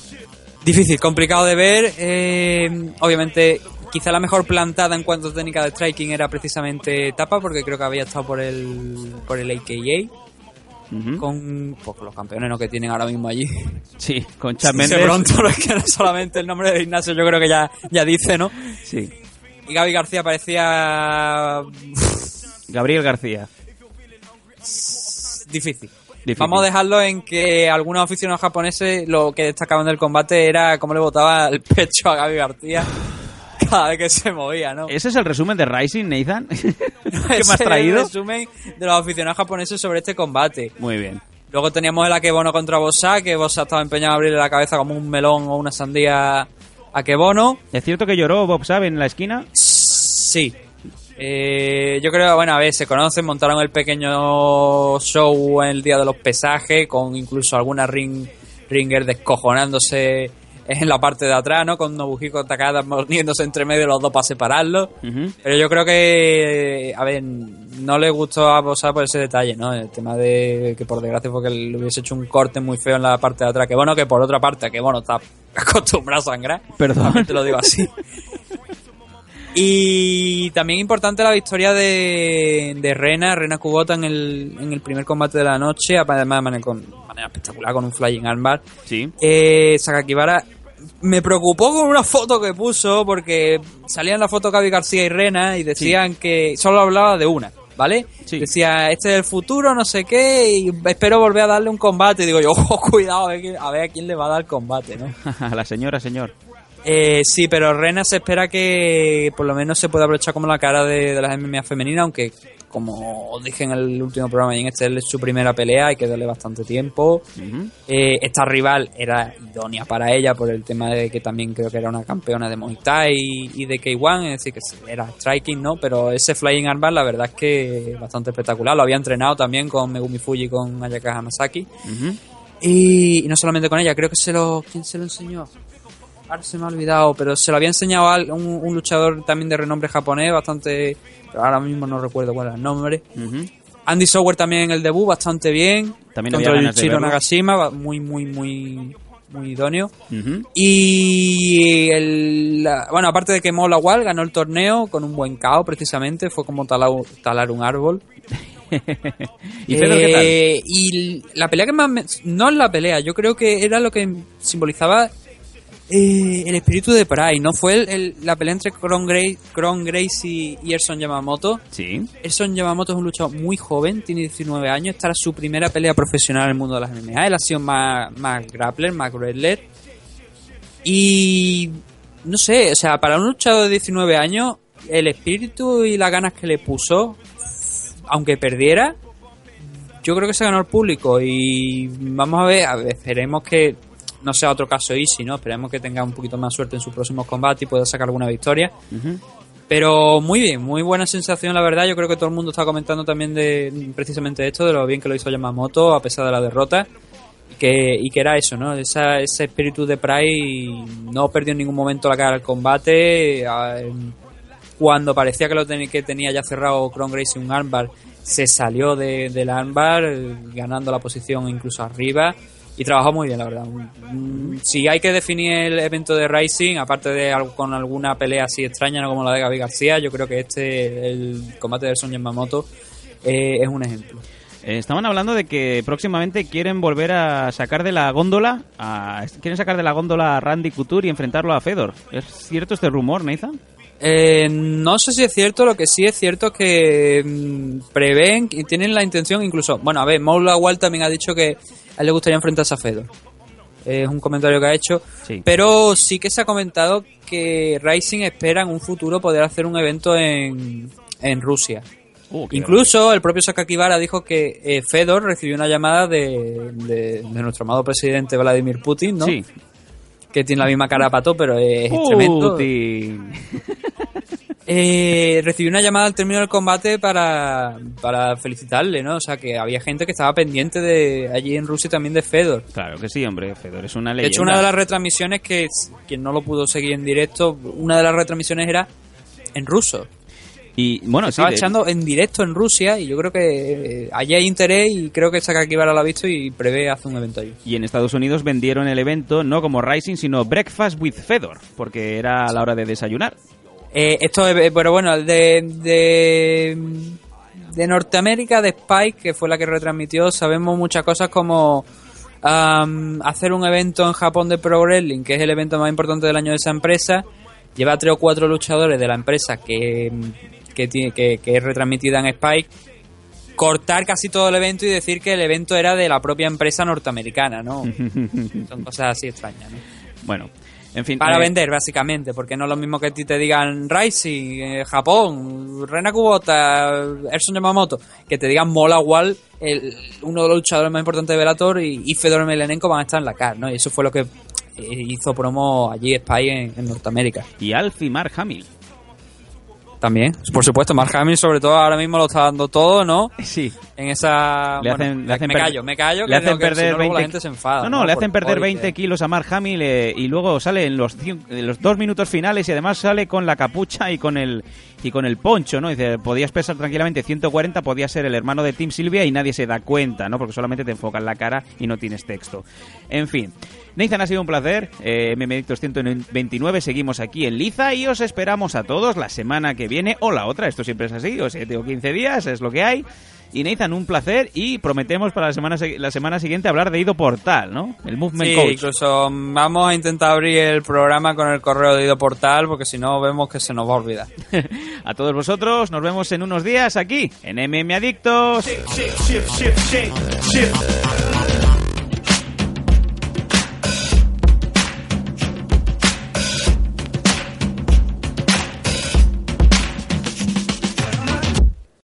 Difícil, complicado de ver. eh, obviamente, quizá la mejor plantada en cuanto a técnica de striking era precisamente Tapa, porque creo que había estado por el, por el AKA. Con pues, los campeones ¿no? que tienen ahora mismo allí. Sí, con Chad Mendes. pronto, no es que no solamente el nombre de Ignacio, yo creo que ya, ya dice, ¿no? Sí. Y Gaby García parecía Gabriel García. difícil. Difícil. Vamos a dejarlo en que algunos aficionados japoneses lo que destacaban del combate era cómo le botaba el pecho a Gaby García cada vez que se movía, ¿no? ¿Ese es el resumen de Rising, Nathan? ¿Qué me Ese has es el traído? resumen de los aficionados japoneses sobre este combate. Muy bien. Luego teníamos el Akebono contra Bosa, que Bosa estaba empeñado a abrirle la cabeza como un melón o una sandía a Akebono. ¿Es cierto que lloró Bob Sabe en la esquina? Sí. Eh, yo creo, bueno, a ver, se conocen, montaron el pequeño show en el día de los pesajes, con incluso alguna ring, ringer descojonándose en la parte de atrás, ¿no? Con Nobuhiko Takada mordiéndose entre medio los dos para separarlos. Pero yo creo que, a ver, no le gustó a Bosa por ese detalle, ¿no? El tema de que por desgracia fue que le hubiese hecho un corte muy feo en la parte de atrás. Que bueno, que por otra parte, que bueno, está acostumbrado a sangrar. Perdón. Te lo digo así. Y también importante la victoria de, de Rena, Rena Kubota en el, en el primer combate de la noche, además de manera, con, manera espectacular con un flying armbar. Sí. Eh, Sakakibara me preocupó con una foto que puso porque salían la foto Gaby García y Rena y decían que solo hablaba de una, ¿vale? Decía, este es el futuro, no sé qué, y espero volver a darle un combate. Y digo yo, ojo, cuidado, a ver, que- a ver a quién le va a dar combate, ¿no? A la señora, señor. Eh, sí, pero Rena se espera que por lo menos se pueda aprovechar como la cara de, de las MMA femeninas, aunque como dije en el último programa y en este es su primera pelea, hay que darle bastante tiempo. Eh, esta rival era idónea para ella por el tema de que también creo que era una campeona de Muay Thai y, y de K1, es decir, que sí, era striking, ¿no? Pero ese flying armbar la verdad es que bastante espectacular. Lo había entrenado también con Megumi Fuji y con Ayaka Hamasaki. Y, y no solamente con ella, creo que se lo... ¿Quién se lo enseñó? Ahora se me ha olvidado, pero se lo había enseñado a un, un luchador también de renombre japonés, bastante... Pero ahora mismo no recuerdo cuál era el nombre. Andy Sower también en el debut, bastante bien. También contra había ganas Yuichiro. Nagashima, muy, muy, muy, muy idóneo. Y el, la- bueno, aparte de que Mola Wall ganó el torneo con un buen KO precisamente, fue como talar, talar un árbol. ¿Y qué tal? Eh, Y la pelea que más me- no es la pelea, yo creo que era lo que simbolizaba eh, el espíritu de Pride, ¿no? Fue el- el- la pelea entre Kron, Gray, Kron Gracie y Erson Yamamoto. Sí. Erson Yamamoto es un luchador muy joven, tiene 19 años, esta era su primera pelea profesional en el mundo de las MMA. Él ha sido más, más grappler, más wrestler. Y no sé, o sea, para un luchador de 19 años, el espíritu y las ganas que le puso, aunque perdiera, yo creo que se ganó el público. Y vamos a ver, a ver, esperemos que no sea otro caso Easy, ¿no? Esperemos que tenga un poquito más suerte en sus próximos combates y pueda sacar alguna victoria. Pero muy bien, muy buena sensación, la verdad. Yo creo que todo el mundo está comentando también de precisamente esto, de lo bien que lo hizo Yamamoto a pesar de la derrota. Y que, y que era eso, ¿no? Esa- ese espíritu de Pride no perdió en ningún momento la cara al combate. Cuando parecía que lo tenía, que tenía ya cerrado Kron Gracie un armbar, se salió de, del armbar, ganando la posición incluso arriba. Y trabajó muy bien, la verdad. Mm, Si hay que definir el evento de Rising, aparte de con alguna pelea así extraña ¿no? como la de Gaby García, yo creo que este, el combate de Son Yamamoto, eh, es un ejemplo. Eh, estaban hablando de que próximamente quieren volver a sacar de la góndola, a, quieren sacar de la góndola a Randy Couture y enfrentarlo a Fedor. ¿Es cierto este rumor, Nathan? Eh, no sé si es cierto, lo que sí es cierto que mm, prevén y tienen la intención incluso... Bueno, a ver, Moula Wall también ha dicho que a él le gustaría enfrentarse a Fedor. Es un comentario que ha hecho. Sí. Pero sí que se ha comentado que Rising espera en un futuro poder hacer un evento en, en Rusia. Uh, Incluso el propio Sakakibara dijo que eh, Fedor recibió una llamada de, de- de nuestro amado presidente Vladimir Putin, ¿no? Sí. Que tiene la misma cara pato, pero es tremendo. Eh, recibió una llamada al término del combate para, para felicitarle, ¿no? O sea, que había gente que estaba pendiente de allí en Rusia también de Fedor. Claro que sí, hombre, Fedor es una De leyenda. hecho, una de las retransmisiones que quien no lo pudo seguir en directo, una de las retransmisiones era en ruso. Y bueno, sí, Estaba de- echando en directo en Rusia y yo creo que eh, allí hay interés y creo que Sakakibara lo ha visto y prevé hacer un evento allí. Y en Estados Unidos vendieron el evento no como Rising, sino Breakfast with Fedor, porque era a la hora de desayunar. Eh, esto es, pero bueno, de, de, de Norteamérica, de Spike, que fue la que retransmitió, sabemos muchas cosas como hacer un evento en Japón de Pro Wrestling, que es el evento más importante del año de esa empresa. Lleva tres o cuatro luchadores de la empresa que, que, tiene, que, que es retransmitida en Spike. Cortar casi todo el evento y decir que el evento era de la propia empresa norteamericana, ¿no? Son cosas así extrañas, ¿no? Bueno, en fin. Para eh, vender, básicamente, porque no es lo mismo que a ti te digan Rising, eh, Japón, Rena Kubota, Erson Yamamoto, que te digan Mola Wall, el, uno de los luchadores más importantes de Bellator, y, y Fedor Emelianenko van a estar en la CAR, ¿no? Y eso fue lo que eh, hizo promo allí Spy en, en Norteamérica. Y Alf y Mark Hamill. También, por supuesto, Mark Hamill sobre todo ahora mismo lo está dando todo, ¿no? Sí. En esa... Le bueno, hacen, le hacen me callo, me callo, le que hacen que si perder no, 20 la gente se enfada. No, no, le hacen perder por- 20 kilos a Mark Hamill eh, y luego sale en los, en los dos minutos finales y además sale con la capucha y con el y con el poncho, ¿no? Dice, podías pesar tranquilamente 140, podía ser el hermano de Tim Silvia y nadie se da cuenta, ¿no? Porque solamente te enfocan la cara y no tienes texto. En fin. Nathan, ha sido un placer. Eh, MMDictos 129, seguimos aquí en Liza y os esperamos a todos la semana que viene o la otra. Esto siempre es así, o 7 o 15 días, es lo que hay. Y Nathan, un placer y prometemos para la semana, se- la semana siguiente hablar de Ido Portal, ¿no? El Movement Sí, Coach. incluso vamos a intentar abrir el programa con el correo de Ido Portal porque si no vemos que se nos va a olvidar. A todos vosotros, nos vemos en unos días aquí, en MM Adictos. shift, shift, shift, shift.